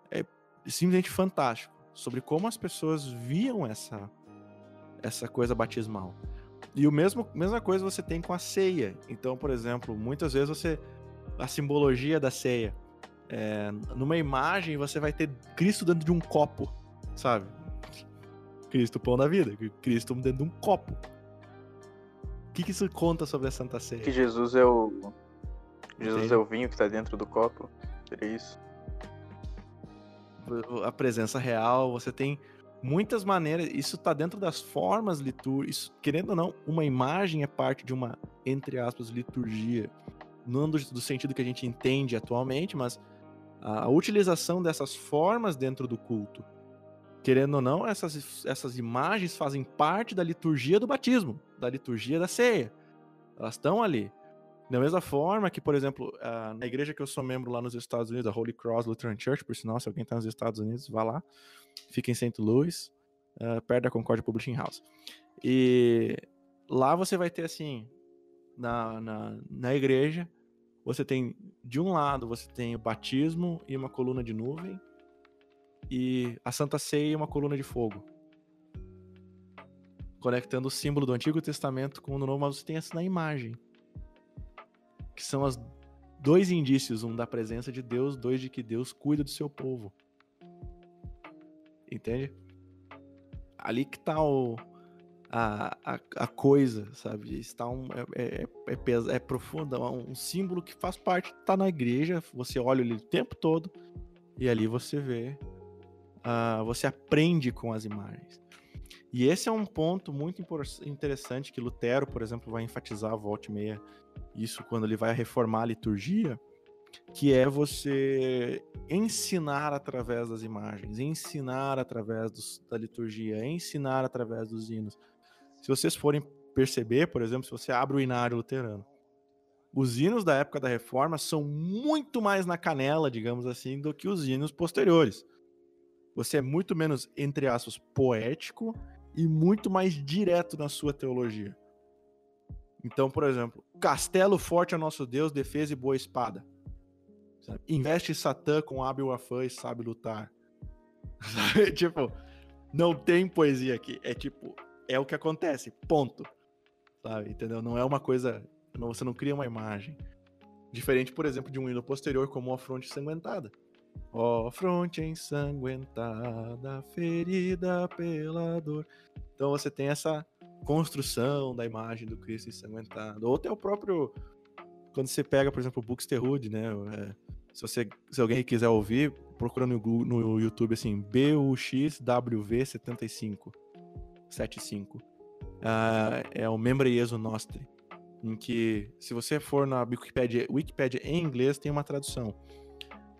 É simplesmente fantástico sobre como as pessoas viam essa, essa coisa batismal. E o mesmo mesma coisa você tem com a ceia. Então, por exemplo, muitas vezes você a simbologia da ceia é, numa imagem você vai ter Cristo dentro de um copo, sabe? Cristo pão da vida, Cristo dentro de um copo. O que, que isso conta sobre a Santa Ceia? Que Jesus é o Jesus é o vinho que tá dentro do copo. Seria isso. A presença real, você tem muitas maneiras. Isso tá dentro das formas litúrgicas. Querendo ou não, uma imagem é parte de uma, entre aspas, liturgia. Não do, do sentido que a gente entende atualmente, mas a utilização dessas formas dentro do culto. Querendo ou não, essas, essas imagens fazem parte da liturgia do batismo, da liturgia da ceia. Elas estão ali. Da mesma forma que, por exemplo, na igreja que eu sou membro lá nos Estados Unidos, a Holy Cross Lutheran Church, por sinal, se alguém está nos Estados Unidos, vá lá. Fica em St. Louis, uh, perto da Concord Publishing House. E lá você vai ter, assim, na, na, na igreja, você tem, de um lado, você tem o batismo e uma coluna de nuvem, e a Santa Ceia e uma coluna de fogo. Conectando o símbolo do Antigo Testamento com o Novo, mas você tem essa na imagem que são os dois indícios, um da presença de Deus, dois de que Deus cuida do seu povo. Entende? Ali que tá o, a, a, a coisa, sabe? Está um, é, é, é, é profundo, é um símbolo que faz parte, tá na igreja, você olha ele o tempo todo e ali você vê, uh, você aprende com as imagens. E esse é um ponto muito interessante que Lutero, por exemplo, vai enfatizar volta e meia isso quando ele vai reformar a liturgia, que é você ensinar através das imagens, ensinar através dos, da liturgia, ensinar através dos hinos. Se vocês forem perceber, por exemplo, se você abre o inário luterano, os hinos da época da reforma são muito mais na canela, digamos assim, do que os hinos posteriores. Você é muito menos, entre aspas, poético e muito mais direto na sua teologia. Então, por exemplo, castelo forte é nosso Deus, defesa e boa espada. Sabe? Investe Satã com hábil afã e sabe lutar. Sabe? tipo, não tem poesia aqui. É tipo, é o que acontece, ponto. Sabe? Entendeu? Não é uma coisa. Você não cria uma imagem. Diferente, por exemplo, de um hino posterior, como a fronte ensanguentada. Ó, oh, fronte ensanguentada, ferida pela dor. Então você tem essa construção da imagem do Cristo ensanguentado. Ou até o próprio. Quando você pega, por exemplo, o Buxtehude, né? É, se, você, se alguém quiser ouvir, procura no, no YouTube assim, BUXWV75. 75. Uh, é o Membra Iesu Nostri. Em que, se você for na Wikipedia, Wikipedia em inglês, tem uma tradução.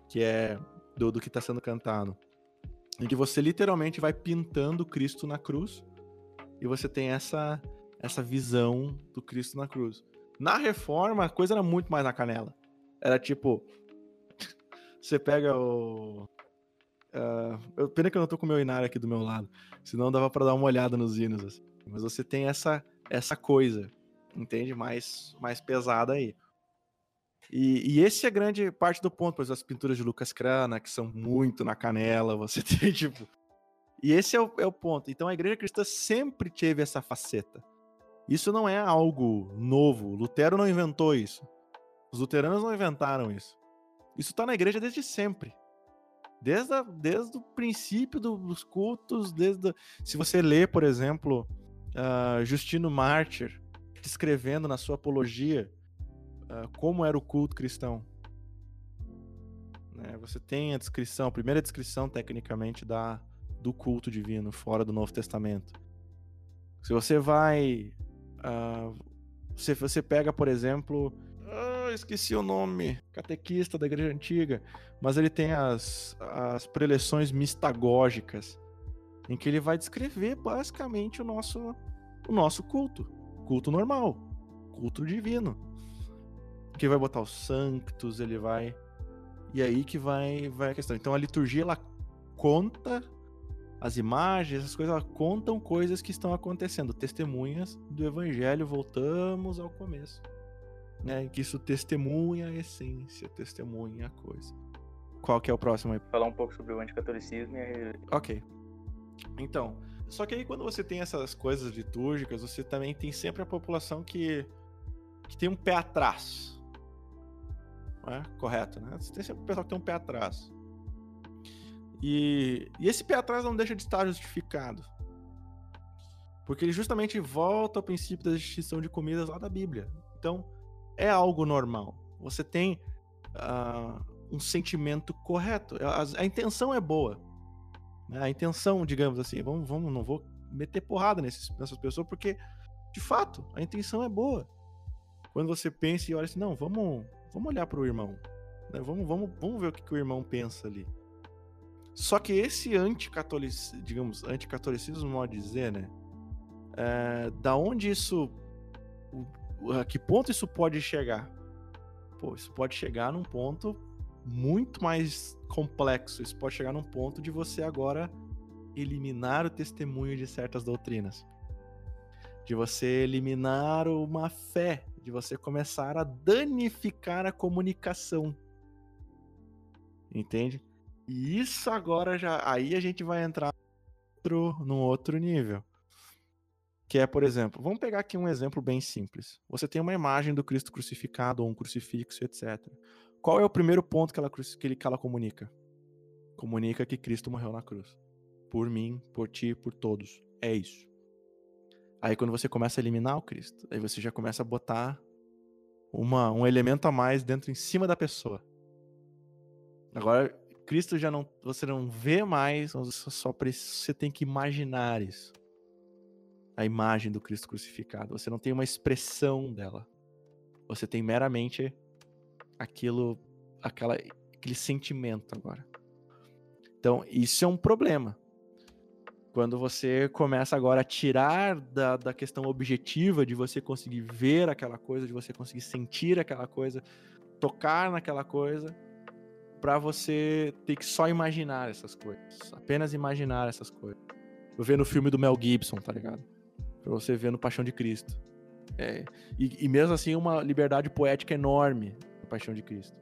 Que é do, do que está sendo cantado. Em que você literalmente vai pintando Cristo na cruz e você tem essa, essa visão do Cristo na cruz. Na reforma, a coisa era muito mais na canela. Era tipo. você pega o. Uh, pena que eu não tô com o meu Inário aqui do meu lado. Senão dava para dar uma olhada nos hinos. Assim. Mas você tem essa, essa coisa, entende? Mais, mais pesada aí. E, e esse é grande parte do ponto, pois as pinturas de Lucas Crana, que são muito na canela, você tem, tipo, e esse é o, é o ponto. Então a igreja cristã sempre teve essa faceta. Isso não é algo novo. Lutero não inventou isso. Os luteranos não inventaram isso. Isso está na igreja desde sempre. Desde, a, desde o princípio dos cultos, desde a, se você lê, por exemplo, uh, Justino Mártir descrevendo na sua apologia uh, como era o culto cristão. Né? Você tem a descrição, a primeira descrição tecnicamente da, do culto divino fora do Novo Testamento. Se você vai. Uh, se você pega, por exemplo. Ah, esqueci o nome. Catequista da Igreja Antiga. Mas ele tem as, as preleções mistagógicas. Em que ele vai descrever basicamente o nosso, o nosso culto. Culto normal. Culto divino. Que vai botar os santos, ele vai. E aí que vai, vai a questão. Então a liturgia ela conta as imagens, essas coisas, contam coisas que estão acontecendo, testemunhas do evangelho. Voltamos ao começo, né? Que isso testemunha a essência, testemunha a coisa. Qual que é o próximo aí? Falar um pouco sobre o anticatolicismo e Ok. Então, só que aí quando você tem essas coisas litúrgicas, você também tem sempre a população que, que tem um pé atrás. Não é? Correto, né? Você tem sempre o pessoal que tem um pé atrás. E, e esse pé atrás não deixa de estar justificado. Porque ele justamente volta ao princípio da distinção de comidas lá da Bíblia. Então, é algo normal. Você tem uh, um sentimento correto. A, a, intenção é boa. Né? A intenção, digamos assim, vamos, vamos, não vou meter porrada nesses, nessas pessoas, porque, de fato, a intenção é boa. Quando você pensa e olha assim, não, vamos, vamos olhar para o irmão. Né? Vamos, vamos, vamos ver o que, que o irmão pensa ali. Só que esse anticatolicismo, digamos, anticatolicismo, modo de dizer, né? É, da onde isso. A que ponto isso pode chegar? Pô, isso pode chegar num ponto muito mais complexo. Isso pode chegar num ponto de você agora eliminar o testemunho de certas doutrinas. De você eliminar uma fé, de você começar a danificar a comunicação. Entende? E isso agora já. Aí a gente vai entrar outro, num outro nível. Que é, por exemplo, vamos pegar aqui um exemplo bem simples. Você tem uma imagem do Cristo crucificado, ou um crucifixo, etc. Qual é o primeiro ponto que ela, que, ele, que ela comunica? Comunica que Cristo morreu na cruz. Por mim, por ti, por todos. É isso. Aí quando você começa a eliminar o Cristo, aí você já começa a botar uma, um elemento a mais dentro em cima da pessoa. Agora, Cristo já não, você não vê mais, você só você tem que imaginar isso. A imagem do Cristo crucificado. Você não tem uma expressão dela. Você tem meramente aquilo, aquela, aquele sentimento agora. Então, isso é um problema. Quando você começa agora a tirar da, da questão objetiva de você conseguir ver aquela coisa, de você conseguir sentir aquela coisa, tocar naquela coisa, para você ter que só imaginar essas coisas. Apenas imaginar essas coisas. Eu ver no filme do Mel Gibson, tá ligado? Pra você ver no Paixão de Cristo. É, e, e, mesmo assim, uma liberdade poética enorme no Paixão de Cristo.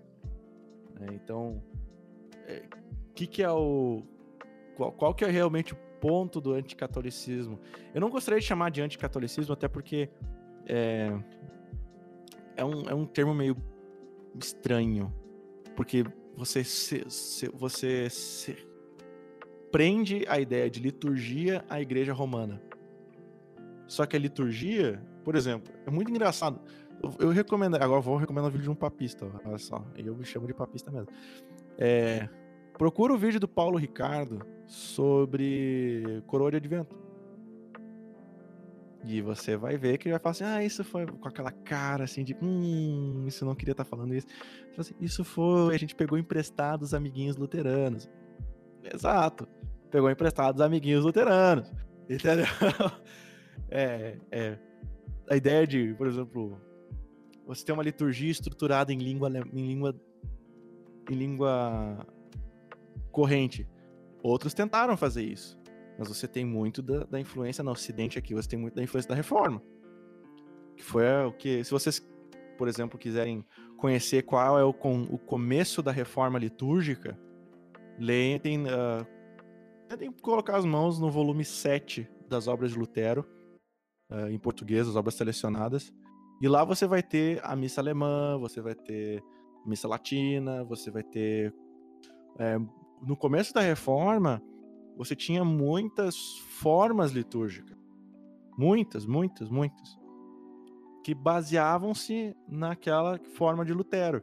É, então, o é, que, que é o. Qual, qual que é realmente o ponto do anticatolicismo? Eu não gostaria de chamar de anticatolicismo, até porque é, é, um, é um termo meio estranho. Porque você se, se, você se prende a ideia de liturgia à igreja romana. Só que a liturgia, por exemplo, é muito engraçado. Eu, eu recomendo, agora vou recomendar o vídeo de um papista, olha só. Eu me chamo de papista mesmo. É, procura o vídeo do Paulo Ricardo sobre coroa de advento. E você vai ver que ele vai falar assim: ah, isso foi com aquela cara assim de hum, isso não queria estar tá falando isso. Assim, isso foi, a gente pegou emprestado os amiguinhos luteranos. Exato. Pegou emprestado os amiguinhos luteranos. Entendeu? É, é. A ideia de, por exemplo, você ter uma liturgia estruturada em língua, em língua, em língua corrente. Outros tentaram fazer isso. Mas você tem muito da, da, influência no Ocidente aqui, você tem muito da influência da reforma. Que foi o que. Se vocês, por exemplo, quiserem conhecer qual é o, com, o começo da reforma litúrgica, leem, tem, uh, colocar as mãos no volume 7 das obras de Lutero, uh, em português, as obras selecionadas. E lá você vai ter a missa alemã, você vai ter missa latina, você vai ter. É, no começo da reforma, você tinha muitas formas litúrgicas. Muitas, muitas, muitas. Que baseavam-se naquela forma de Lutero.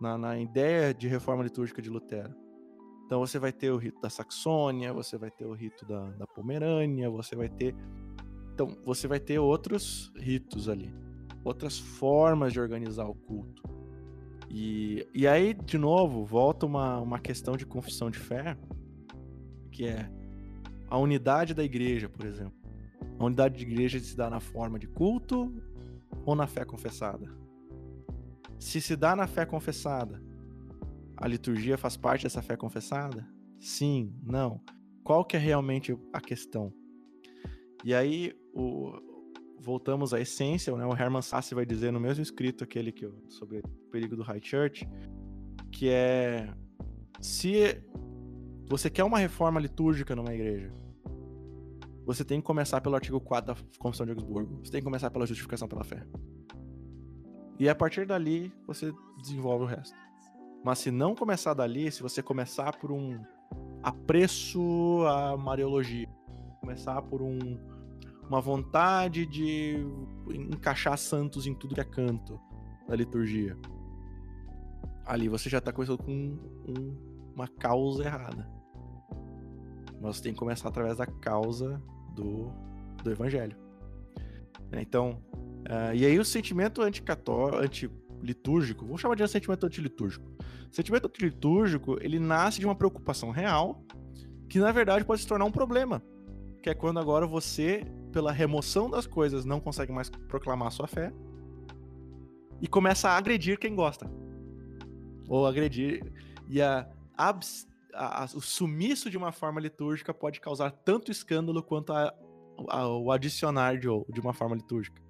Na, na, ideia de reforma litúrgica de Lutero. Então você vai ter o rito da Saxônia, você vai ter o rito da, da Pomerânia, você vai ter. Então, você vai ter outros ritos ali. Outras formas de organizar o culto. E, e aí, de novo, volta uma, uma questão de confissão de fé que é a unidade da igreja, por exemplo. A unidade de igreja se dá na forma de culto ou na fé confessada? Se se dá na fé confessada, a liturgia faz parte dessa fé confessada? Sim, não. Qual que é realmente a questão? E aí, o, voltamos à essência, né? o Herman Sassi vai dizer no mesmo escrito aquele que eu, sobre o perigo do high church, que é se você quer uma reforma litúrgica numa igreja, você tem que começar pelo artigo 4 da Constituição de Augsburgo. Você tem que começar pela justificação pela fé. E a partir dali, você desenvolve o resto. Mas se não começar dali, se você começar por um apreço à Mariologia, começar por um, uma vontade de encaixar santos em tudo que é canto da liturgia, ali você já está começando com um, uma causa errada. Mas tem que começar através da causa do, do evangelho. Né, então, uh, e aí o sentimento anticatólico, antilitúrgico, vamos chamar de sentimento antilitúrgico. O sentimento antilitúrgico, ele nasce de uma preocupação real, que na verdade pode se tornar um problema. Que é quando agora você, pela remoção das coisas, não consegue mais proclamar sua fé e começa a agredir quem gosta. Ou agredir. E a, abs a, a, o sumiço de uma forma litúrgica pode causar tanto escândalo quanto o adicionar de, de uma forma litúrgica.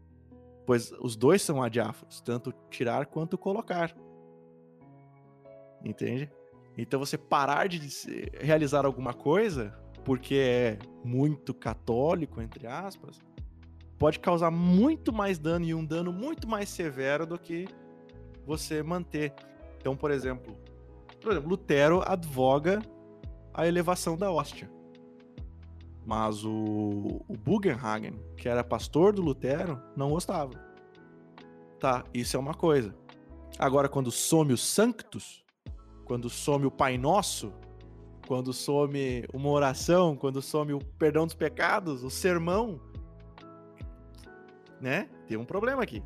Pois os dois são adiáforos, tanto tirar quanto colocar. Entende? Então você parar de realizar alguma coisa, porque é muito católico, entre aspas, pode causar muito mais dano e um dano muito mais severo do que você manter. Então, por exemplo, por exemplo, Lutero advoga a elevação da hóstia. Mas o, o Bugenhagen, que era pastor do Lutero, não gostava. Tá, isso é uma coisa. Agora, quando some o Sanctus, quando some o Pai Nosso, quando some uma oração, quando some o perdão dos pecados, o sermão, né? Tem um problema aqui.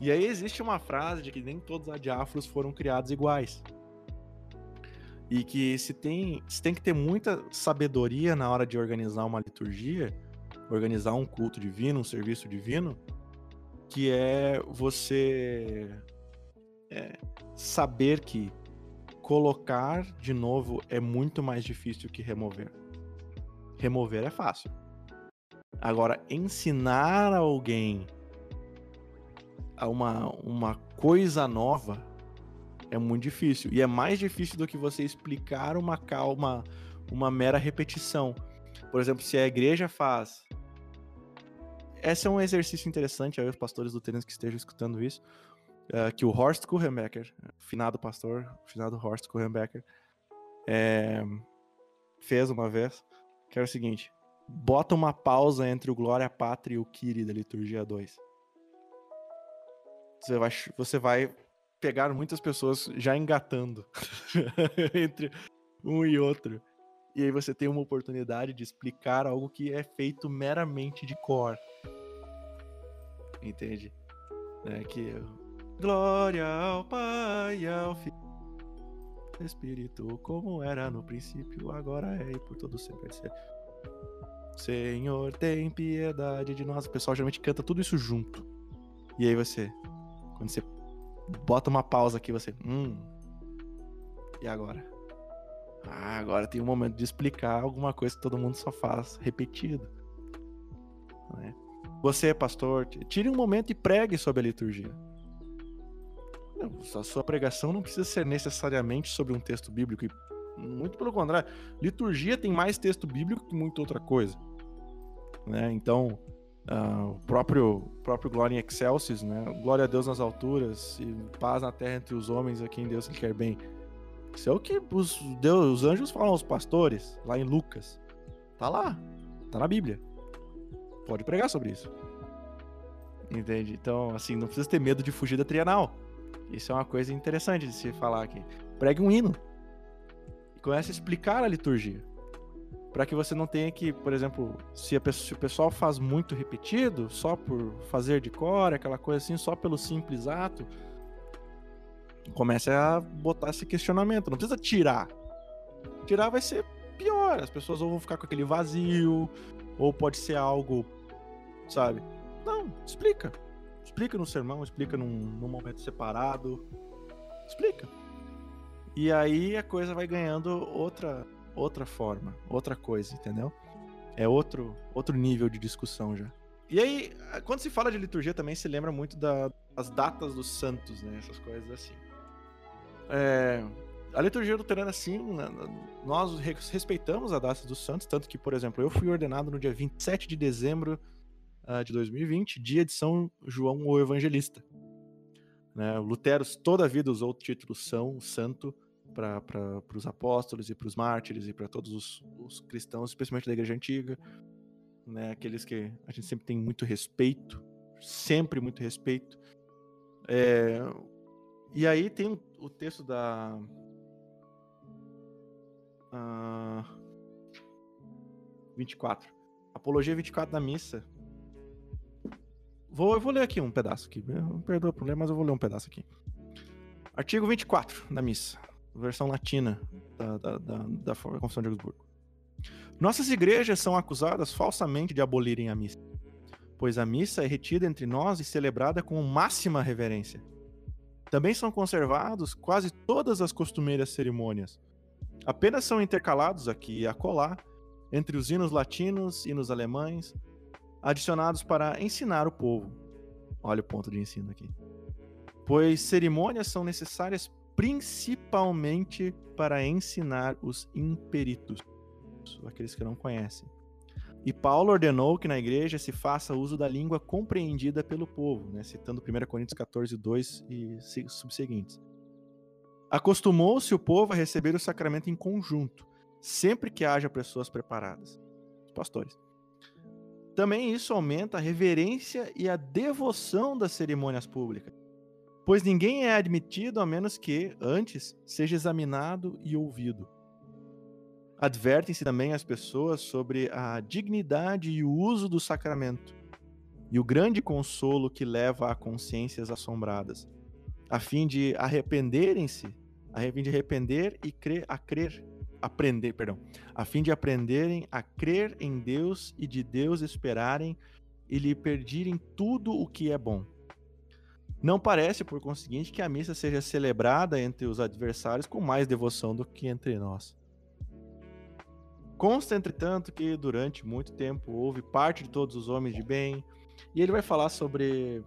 E aí existe uma frase de que nem todos os adiáforos foram criados iguais. E que se tem, se tem que ter muita sabedoria na hora de organizar uma liturgia, organizar um culto divino, um serviço divino, que é você é, saber que colocar de novo é muito mais difícil que remover. Remover é fácil. Agora, ensinar alguém a uma, uma coisa nova é muito difícil. E é mais difícil do que você explicar uma calma, uma mera repetição. Por exemplo, se a igreja faz. Esse é um exercício interessante aí, os pastores tênis que estejam escutando isso. Uh, que o Horst Kuchenbecker, finado pastor, finado Horst Kuchenbecker, é, fez uma vez, que era o seguinte: bota uma pausa entre o Glória Pátria e o Kiri da liturgia 2. Você vai, você vai pegar muitas pessoas já engatando entre um e outro. E aí você tem uma oportunidade de explicar algo que é feito meramente de cor. Entende? É que glória ao Pai, ao Filho, Espírito, como era no princípio, agora é e por todo sempre. Senhor, tem piedade de nós. O pessoal geralmente canta tudo isso junto. E aí você, quando você bota uma pausa aqui, você. Hum. E agora? Ah, agora tem um momento de explicar alguma coisa que todo mundo só faz repetido. Né? Você, pastor, tire um momento e pregue sobre a liturgia. A sua pregação não precisa ser necessariamente sobre um texto bíblico. Muito pelo contrário, liturgia tem mais texto bíblico que muita outra coisa. Né? Então, Uh, o próprio, próprio Glória em Excelsis, né? Glória a Deus nas alturas e paz na terra entre os homens a quem Deus quer bem. Isso é o que os, Deus, os anjos falam aos pastores, lá em Lucas. Tá lá, tá na Bíblia. Pode pregar sobre isso. Entende? Então, assim, não precisa ter medo de fugir da trianal. Isso é uma coisa interessante de se falar aqui. Pregue um hino. E comece a explicar a liturgia para que você não tenha que, por exemplo, se, pessoa, se, o pessoal faz muito repetido, só por fazer de cor, aquela coisa assim, só pelo simples ato, comece a botar esse questionamento. Não precisa tirar. Tirar vai ser pior. As pessoas ou vão ficar com aquele vazio, ou pode ser algo, sabe? Não, explica. Explica no sermão, explica num, num momento separado. Explica. E aí a coisa vai ganhando outra outra forma, outra coisa, entendeu? É outro, outro nível de discussão já. E aí, quando se fala de liturgia também se lembra muito da, das datas dos santos, né? Essas coisas assim. É, a liturgia luterana, sim, nós respeitamos a data dos santos, tanto que, por exemplo, eu fui ordenado no dia 27 de dezembro uh, de 2020, dia de São João o Evangelista. Né? Lutero toda a vida usou o título São, Santo, para os apóstolos e para os mártires e para todos os, os, cristãos, especialmente da igreja antiga, né? Aqueles que a gente sempre tem muito respeito, sempre muito respeito. É, e aí tem o, texto da uh, 24, Apologia 24 da missa. Vou, eu vou ler aqui um pedaço aqui. Perdoa por ler, mas eu vou ler um pedaço aqui. Artigo 24 da missa versão latina da, da, da, da Confissão de Augsburgo. Nossas igrejas são acusadas falsamente de abolirem a missa, pois a missa é retida entre nós e celebrada com máxima reverência. Também são conservados quase todas as costumeiras cerimônias. Apenas são intercalados aqui e acolá entre os hinos latinos, hinos alemães, adicionados para ensinar o povo. Olha o ponto de ensino aqui. Pois cerimônias são necessárias principalmente para ensinar os imperitos, aqueles que não conhecem. E Paulo ordenou que na igreja se faça uso da língua compreendida pelo povo, né, citando 1 Coríntios 14, 2 e subseguintes. Acostumou-se o povo a receber o sacramento em conjunto, sempre que haja pessoas preparadas, os pastores. Também isso aumenta a reverência e a devoção das cerimônias públicas pois ninguém é admitido a menos que, antes, seja examinado e ouvido. Advertem-se também as pessoas sobre a dignidade e o uso do sacramento, e o grande consolo que leva a consciências assombradas, a fim de arrependerem-se a fim de arrepender e crer, a crer, aprender, perdão, a fim de aprenderem a crer em Deus e de Deus esperarem e lhe perdirem tudo o que é bom. Não parece, por conseguinte, que a missa seja celebrada entre os adversários com mais devoção do que entre nós. Consta, entretanto, que durante muito tempo houve parte de todos os homens de bem, e ele vai falar sobre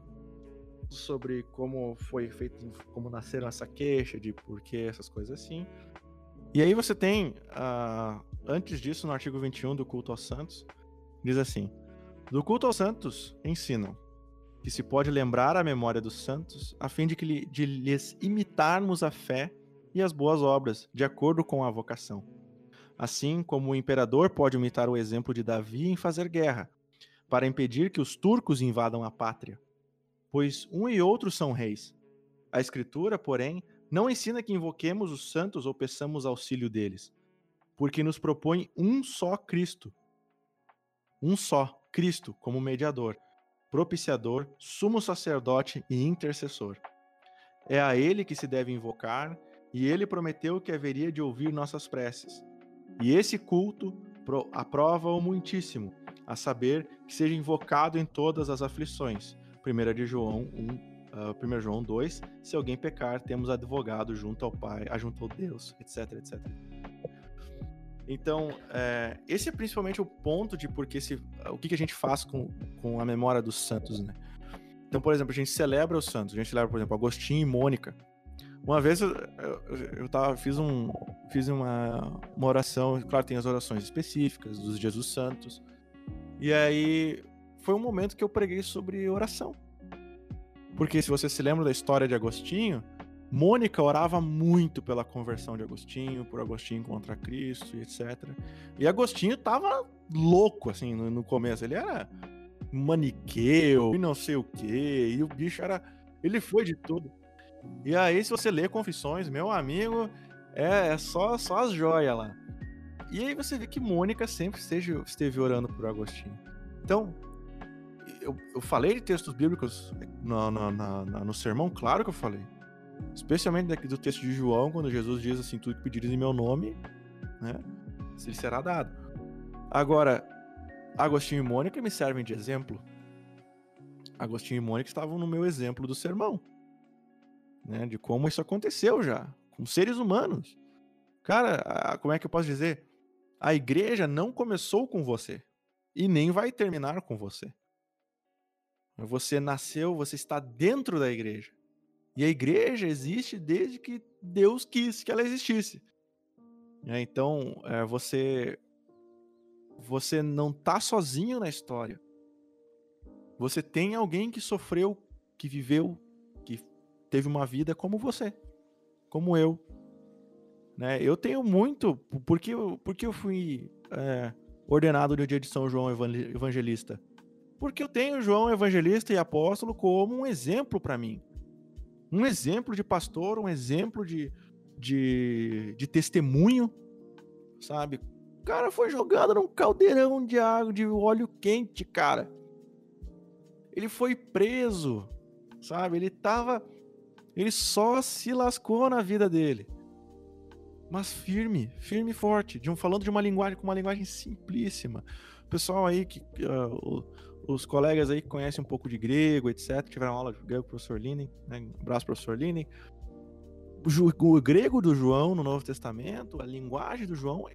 sobre como foi feito, como nasceram essa queixa, de porquê, essas coisas assim. E aí você tem, uh, antes disso, no artigo 21 do culto aos santos, diz assim: Do culto aos santos ensinam que se pode lembrar a memória dos santos, a fim de, que, de lhes imitarmos a fé e as boas obras, de acordo com a vocação. Assim como o imperador pode imitar o exemplo de Davi em fazer guerra, para impedir que os turcos invadam a pátria pois um e outro são reis. A Escritura, porém, não ensina que invoquemos os santos ou peçamos auxílio deles, porque nos propõe um só Cristo. Um só, Cristo, como mediador, propiciador, sumo sacerdote e intercessor. É a ele que se deve invocar, e ele prometeu que haveria de ouvir nossas preces. E esse culto aprova o muitíssimo, a saber que seja invocado em todas as aflições 1 de João 1, uh, 1 João 2, se alguém pecar, temos advogado junto ao Pai, junto ao Deus, etc, etc. Então, é, esse é principalmente o ponto de porque se, o que, que a gente faz com, com a memória dos santos, né? Então, por exemplo, a gente celebra os santos, a gente celebra, por exemplo, Agostinho e Mônica. Uma vez eu, eu, eu tava, fiz, um, fiz uma, uma oração, claro, tem as orações específicas dos Jesus Santos, e aí foi um momento que eu preguei sobre oração. Porque se você se lembra da história de Agostinho, Mônica orava muito pela conversão de Agostinho, por Agostinho contra Cristo e etc. E Agostinho tava louco, assim, no, no começo. Ele era maniqueu e não sei o quê. E o bicho era. Ele foi de tudo. E aí, se você lê Confissões, meu amigo, é, é só, só as joias lá. E aí você vê que Mônica sempre esteve, esteve orando por Agostinho. Então, eu, eu falei de textos bíblicos no, no, no, sermão, claro que eu falei. Especialmente do texto de João, quando Jesus diz assim: tudo que pedires em meu nome, né? Se lhe será dado. Agora, Agostinho e Mônica me servem de exemplo. Agostinho e Mônica estavam no meu exemplo do sermão. Né, de como isso aconteceu já, com seres humanos. Cara, a, como é que eu posso dizer? A igreja não começou com você e nem vai terminar com você. Você nasceu, você está dentro da igreja. E a igreja existe desde que Deus quis que ela existisse. É, então, é, você você não está sozinho na história. Você tem alguém que sofreu, que viveu, que teve uma vida como você, como eu. Né? Eu tenho muito, porque, porque eu fui é, ordenado no dia de São João Evangelista porque eu tenho João Evangelista e Apóstolo como um exemplo para mim. Um exemplo de pastor, um exemplo de, de, de testemunho, sabe? O cara foi jogado num caldeirão de água, de óleo quente, cara. Ele foi preso, sabe? Ele tava. Ele só se lascou na vida dele. Mas firme, firme e forte. De um, falando de uma linguagem com uma linguagem simplíssima. O pessoal aí que. Uh, os colegas aí que conhecem um pouco de grego, etc., tiveram aula de grego, professor Linen, né? Um abraço, professor Linen. O, o, grego do João no Novo Testamento, a linguagem do João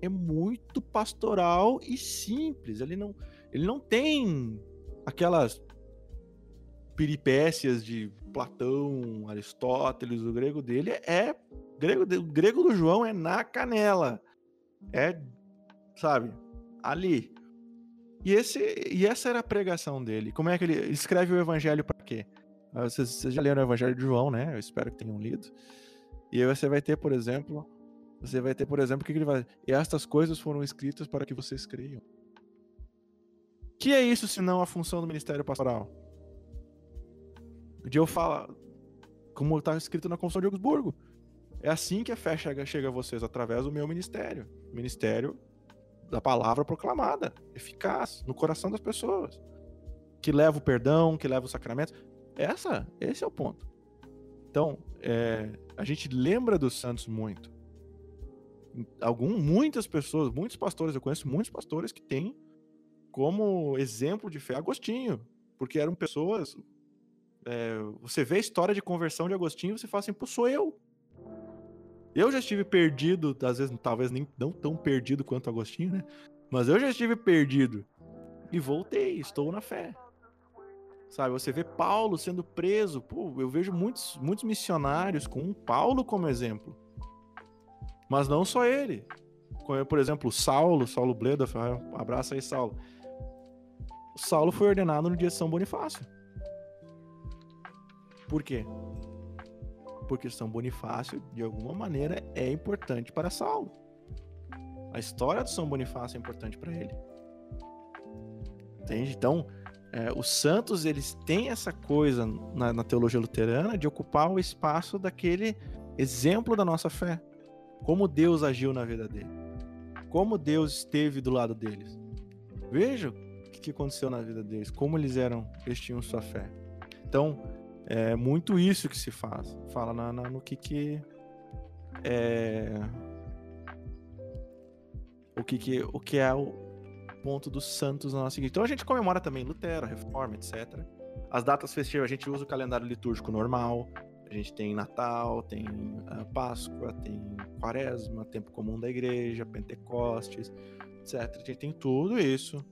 é muito pastoral e simples. Ele não, ele não tem aquelas peripécias de Platão, Aristóteles. O grego dele é grego, o grego do João é na canela. É, sabe, ali. E, esse, e essa era a pregação dele. Como é que ele, escreve o evangelho para quê? Ah, vocês, vocês, já leram o evangelho de João, né? Eu espero que tenham lido. E aí você vai ter, por exemplo, você vai ter, por exemplo, o que, ele vai. E estas coisas foram escritas para que vocês creiam. Que é isso senão a função do ministério pastoral? De eu falar, como está escrito na Constituição de Augsburgo. É assim que a fé chega, chega a vocês, através do meu ministério. Ministério da palavra proclamada, eficaz no coração das pessoas, que leva o perdão, que leva o sacramento. Essa, esse é o ponto. Então, é, a gente lembra dos santos muito. Algum, muitas pessoas, muitos pastores, eu conheço muitos pastores que têm como exemplo de fé Agostinho, porque eram pessoas. É, você vê a história de conversão de Agostinho, você fala assim, pô, sou eu. Eu já estive perdido, às vezes, talvez nem não tão perdido quanto Agostinho, né? Mas eu já estive perdido. E voltei, estou na fé. Sabe, você vê Paulo sendo preso. Pô, eu vejo muitos, muitos missionários com Paulo como exemplo. Mas não só ele. Por exemplo, Saulo, Saulo Bleda, abraça aí, Saulo. Saulo foi ordenado no dia de São Bonifácio. Por quê? Porque São Bonifácio, de alguma maneira, é importante para Saulo. A história de São Bonifácio é importante para ele. Entende? Então, é, os santos eles têm essa coisa na, na, teologia luterana de ocupar o espaço daquele exemplo da nossa fé. Como Deus agiu na vida dele. Como Deus esteve do lado deles. Veja o que, aconteceu na vida deles. Como eles eram, eles tinham sua fé. Então, é muito isso que se faz. Fala na, na, no que que é, o que que o que é o ponto dos santos na nossa igreja. Então a gente comemora também Lutero, Reforma, etc. As datas festivas, a gente usa o calendário litúrgico normal. A gente tem Natal, tem uh, Páscoa, tem Quaresma, Tempo Comum da Igreja, Pentecostes, etc. A gente tem tudo isso.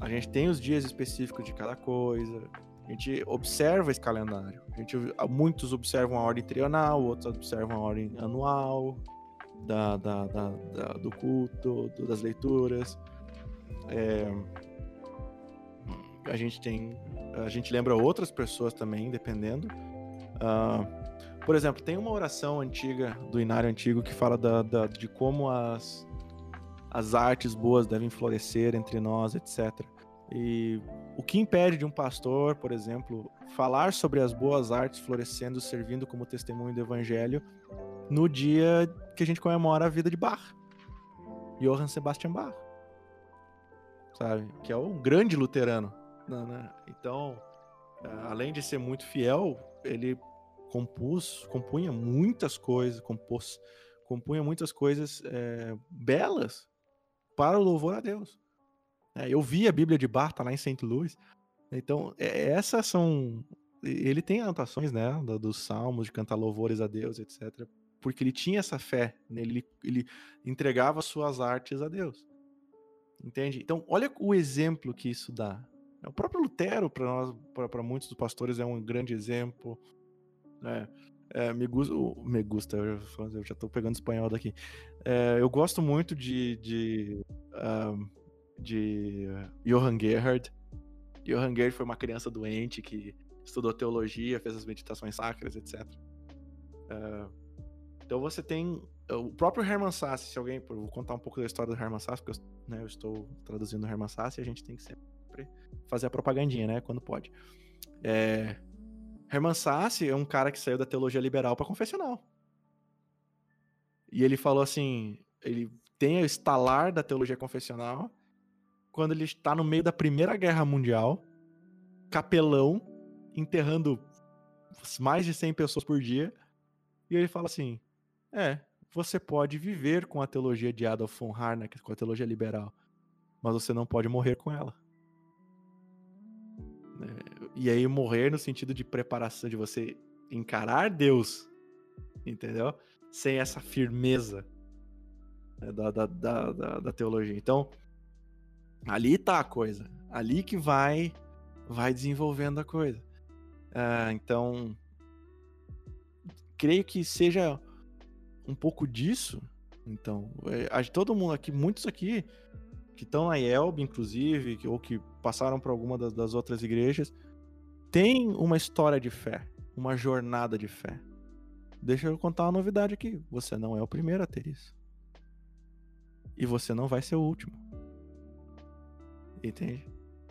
A gente tem os dias específicos de cada coisa. A gente observa esse calendário. A gente, muitos observam a ordem trienal, outros observam a ordem anual da, da, da, da do culto, do, das leituras. É, a gente tem. A gente lembra outras pessoas também, dependendo. Uh, por exemplo, tem uma oração antiga do Inário Antigo que fala da, da, de como as, as artes boas devem florescer entre nós, etc. E o que impede de um pastor, por exemplo, falar sobre as boas artes florescendo, servindo como testemunho do evangelho no dia que a gente comemora a vida de Bach, Johann Sebastian Bach sabe? Que é um grande luterano. Né, né? Então, além de ser muito fiel, ele compôs, compunha muitas coisas, compôs, compunha muitas coisas é, belas para o louvor a Deus. É, eu vi a Bíblia de Barta lá em St. Louis. Então, é, essas são. Ele tem anotações, né? Dos salmos, de cantar louvores a Deus, etc. Porque ele tinha essa fé, né, ele, ele entregava suas artes a Deus. Entende? Então, olha o exemplo que isso dá. O próprio Lutero, para nós, para muitos dos pastores, é um grande exemplo. Né? É, me, gusta, me gusta, eu já estou pegando espanhol daqui. É, eu gosto muito de, de, um, de Johann Gerhard. Johann Gerhard foi uma criança doente que estudou teologia, fez as meditações sacras, etc. Uh, então você tem o próprio Herman Sasse, se alguém. Vou contar um pouco da história do Herman Sasse, porque eu, né, eu estou traduzindo o Herman Sasse e a gente tem que sempre fazer a propagandinha, né? Quando pode. É, Herman Sasse é um cara que saiu da teologia liberal para confessional. E ele falou assim: ele tem o estalar da teologia confessional quando ele está no meio da Primeira Guerra Mundial, capelão, enterrando mais de 100 pessoas por dia. E ele fala assim: é, você pode viver com a teologia de Adolf von Harnack, com a teologia liberal, mas você não pode morrer com ela. É, e aí morrer no sentido de preparação, de você encarar Deus, entendeu? Sem essa firmeza né, da, da, da, da, da teologia. Então, ali tá a coisa. Ali que vai vai desenvolvendo a coisa. Uh, então, creio que seja um pouco disso, então, é, todo mundo aqui, muitos aqui que estão na IELB, inclusive, ou que passaram por alguma das, das outras igrejas, tem uma história de fé, uma jornada de fé. Deixa eu contar uma novidade aqui. Você não é o primeiro a ter isso. E você não vai ser o último. Entende?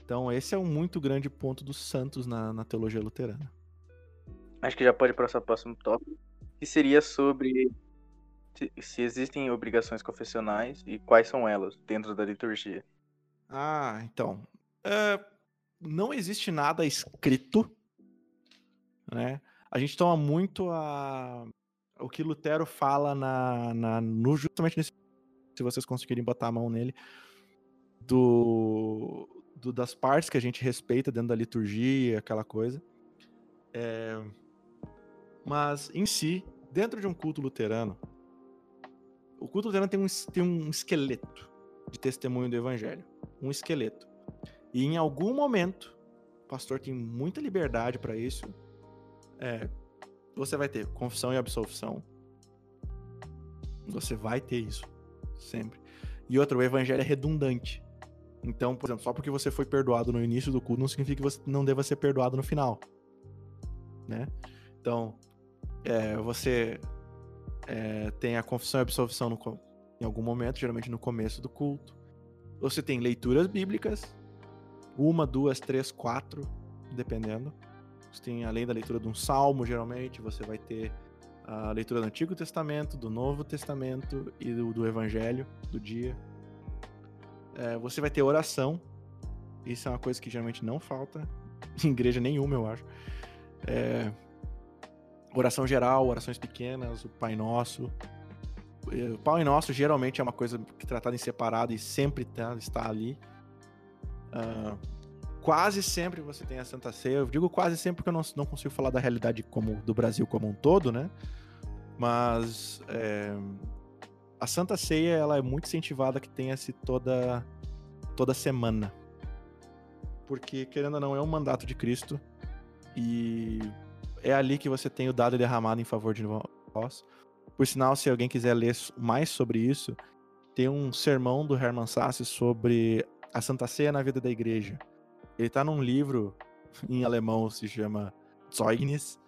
Então, esse é um muito grande ponto dos santos na, na teologia luterana. Acho que já pode passar para o próximo tópico, que seria sobre se existem obrigações confessionais e quais são elas dentro da liturgia. Ah, então. É, não existe nada escrito, né? a gente toma muito a, o que Lutero fala na, na, no, justamente nesse. Se vocês conseguirem botar a mão nele, do, do, das partes que a gente respeita dentro da liturgia, aquela coisa. É, mas, em si, dentro de um culto luterano, o culto luterano tem um, tem um esqueleto de testemunho do evangelho. Um esqueleto. E em algum momento, o pastor tem muita liberdade para isso. É, você vai ter confissão e absolvição. Você vai ter isso. Sempre. E outra, o evangelho é redundante. Então, por exemplo, só porque você foi perdoado no início do culto não significa que você não deva ser perdoado no final. Né? Então, é, você é, tem a confissão e absolvição no, em algum momento, geralmente no começo do culto. Você tem leituras bíblicas, uma, duas, três, quatro, dependendo. Você tem, além da leitura de um salmo, geralmente, você vai ter a leitura do Antigo Testamento, do Novo Testamento e do, do Evangelho do dia. É, você vai ter oração. Isso é uma coisa que geralmente não falta em igreja nenhuma, eu acho. É, oração geral, orações pequenas, o Pai Nosso. É, o Pai Nosso geralmente é uma coisa que é tratada em separado e sempre tá, está ali. Uh, quase sempre você tem a Santa Ceia. Eu digo quase sempre porque eu não, não consigo falar da realidade como do Brasil como um todo, né? Mas é, a Santa Ceia ela é muito incentivada que tenha-se toda, toda semana. Porque, querendo ou não, é um mandato de Cristo. E é ali que você tem o dado derramado em favor de vós. Por sinal, se alguém quiser ler mais sobre isso, tem um sermão do Hermann Sasse sobre a Santa Ceia na vida da igreja. Ele está num livro em alemão, se chama Zeugnis,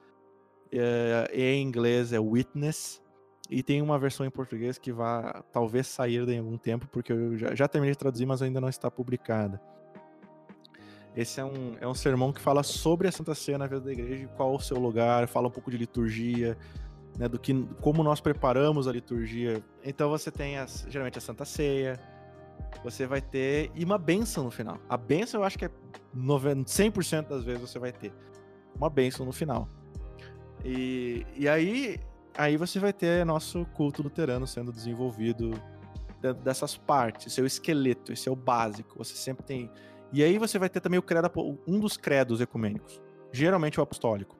é, em inglês é Witness, e tem uma versão em português que vai talvez sair em algum tempo, porque eu já, já terminei de traduzir, mas ainda não está publicada. Esse é um, é um sermão que fala sobre a Santa Ceia na vida da igreja, qual o seu lugar, fala um pouco de liturgia, né, do que como nós preparamos a liturgia. Então você tem as, geralmente a Santa Ceia, você vai ter e uma benção no final. A benção eu acho que é 90, 100% das vezes você vai ter uma benção no final. E, e aí aí você vai ter nosso culto luterano sendo desenvolvido dentro dessas partes, seu esqueleto, esse é o básico. Você sempre tem. E aí você vai ter também o credo, um dos credos ecumênicos, geralmente o apostólico.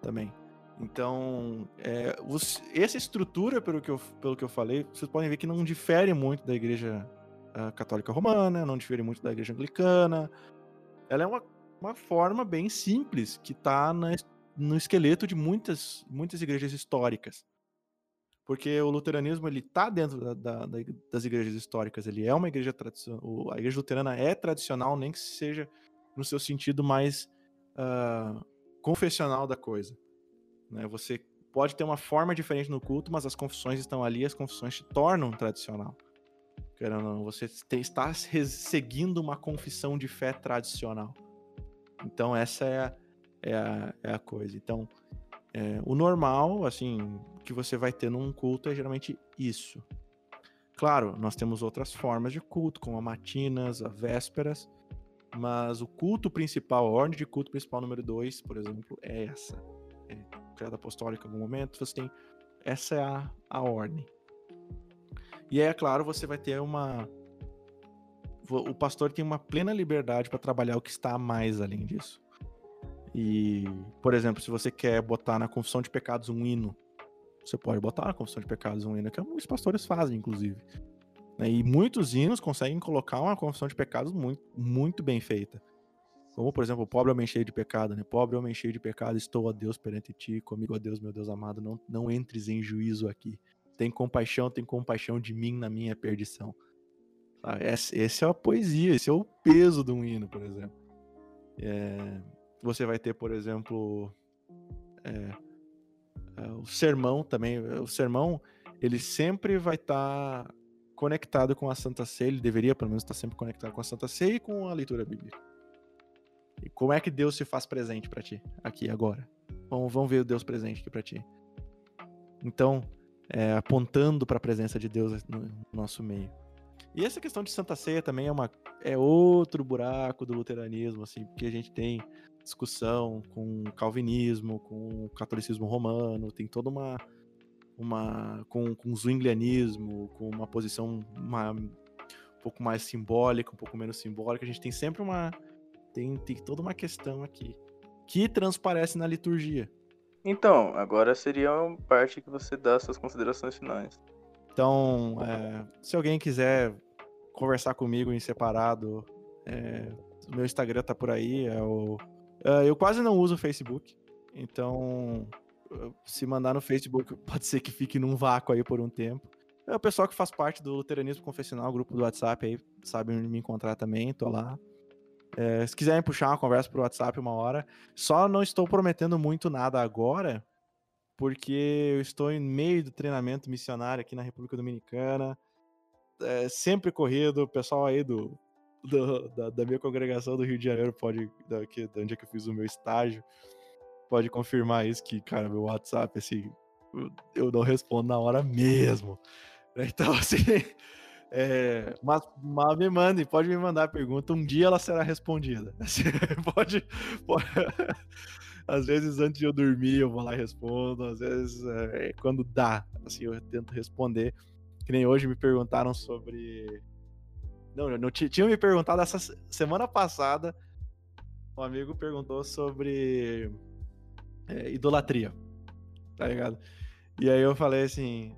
Também. Então, é, os, essa estrutura, pelo que, eu, pelo que eu falei, vocês podem ver que não difere muito da igreja uh, católica romana, não difere muito da igreja anglicana. Ela é uma, uma forma bem simples que está no esqueleto de muitas, muitas igrejas históricas. Porque o luteranismo ele está dentro da, da, das igrejas históricas, ele é uma igreja tradicional. A igreja luterana é tradicional, nem que seja no seu sentido mais uh, confessional da coisa. Né? Você pode ter uma forma diferente no culto, mas as confissões estão ali, as confissões te tornam tradicional. Querendo não, você está seguindo uma confissão de fé tradicional. Então essa é a, é a, é a coisa. Então, é, o normal, assim, que você vai ter num culto é geralmente isso. Claro, nós temos outras formas de culto, como a matinas, a vésperas, mas o culto principal, a ordem de culto principal número 2, por exemplo, é essa. É credo apostólico em algum momento, você tem. Essa é a, a ordem. E aí, é claro, você vai ter uma. O pastor tem uma plena liberdade para trabalhar o que está mais além disso. E, por exemplo, se você quer botar na confissão de pecados um hino, você pode botar na confissão de pecados um hino, que os pastores fazem, inclusive. Né? E muitos hinos conseguem colocar uma confissão de pecados muito, muito bem feita. Como, por exemplo, pobre homem cheio de pecado, né? Pobre homem cheio de pecado, estou a Deus perante ti, comigo a Deus, meu Deus amado, não, não entres em juízo aqui. Tem compaixão, tem compaixão de mim na minha perdição. Esse, esse é a poesia, esse é o peso de um hino, por exemplo. É, você vai ter, por exemplo, é, é, o sermão também. O sermão, ele sempre vai estar tá conectado com a Santa Ceia, ele deveria pelo menos estar tá sempre conectado com a Santa Ceia e com a leitura bíblica. E como é que Deus se faz presente para ti, aqui agora? Vamos, vamos ver o Deus presente aqui para ti. Então, é, apontando para a presença de Deus no nosso meio. E essa questão de Santa Ceia também é, uma, é outro buraco do luteranismo, assim, porque a gente tem discussão com o calvinismo, com o catolicismo romano, tem toda uma uma com, com zwinglianismo, com uma posição uma, um pouco mais simbólica, um pouco menos simbólica. A gente tem sempre uma tem, tem toda uma questão aqui que transparece na liturgia. Então, agora seria a parte que você dá suas considerações finais. Então, é, se alguém quiser conversar comigo em separado, é, meu Instagram tá por aí. É o, é, eu quase não uso o Facebook, então se mandar no Facebook pode ser que fique num vácuo aí por um tempo. É o pessoal que faz parte do Luteranismo Confessional, grupo do WhatsApp aí, sabe me encontrar também, tô lá. É, se quiserem puxar uma conversa pro WhatsApp uma hora, só não estou prometendo muito nada agora, porque eu estou em meio do treinamento missionário aqui na República Dominicana. É, sempre corrido, o pessoal aí do, do da, da, minha congregação do Rio de Janeiro pode, daqui, de onde é que eu fiz o meu estágio, pode confirmar isso, que, cara, meu WhatsApp, assim, eu, não respondo na hora mesmo. Então, assim, é, mas, mas, me mandem, pode me mandar a pergunta, um dia ela será respondida. pode, pode, às vezes antes de eu dormir eu vou lá e respondo, às vezes é, quando dá, assim, eu tento responder. Que nem hoje me perguntaram sobre. Não, não tinham me perguntado essa semana passada. Um amigo perguntou sobre é, idolatria, tá ligado? E aí eu falei assim,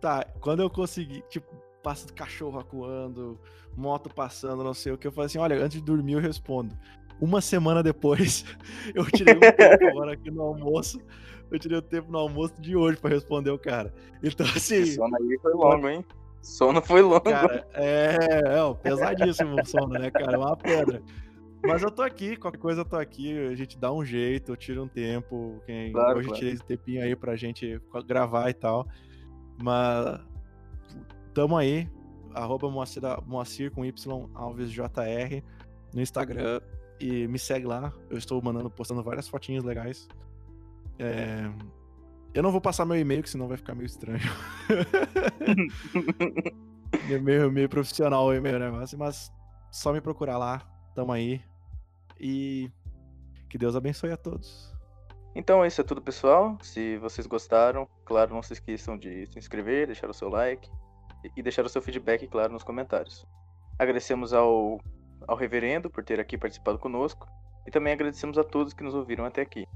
tá, quando eu conseguir, tipo, passa do cachorro acuando, moto passando, não sei o que. Eu falei assim: olha, antes de dormir eu respondo. Uma semana depois, eu tirei um tempo agora aqui no almoço. Eu tirei o tempo no almoço de hoje para responder o cara. Então, assim. Esse sono aí foi longo, hein? Sono foi longo. Cara, é, é pesadíssimo o sono, né, cara? É uma pedra. Mas eu tô aqui, qualquer coisa eu tô aqui, a gente dá um jeito, eu tiro um tempo. Quem... Claro, hoje claro. tirei esse tempinho aí pra gente gravar e tal. Mas Tamo aí, arroba Moacir, Moacir com Y Alves JR no Instagram e me segue lá. Eu estou mandando, postando várias fotinhas legais. É... Eu não vou passar meu e-mail, que senão vai ficar meio estranho. meio, meio profissional o e-mail, né? Mas, mas só me procurar lá. Tamo aí. E que Deus abençoe a todos. Então, isso é tudo, pessoal. Se vocês gostaram, claro, não se esqueçam de se inscrever, deixar o seu like e deixar o seu feedback, claro, nos comentários. Agradecemos ao, ao reverendo por ter aqui participado conosco e também agradecemos a todos que nos ouviram até aqui.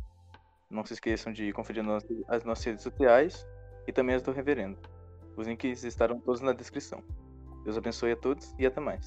Não se esqueçam de conferir as nossas redes sociais e também as do reverendo. Os links estarão todos na descrição. Deus abençoe a todos e até mais.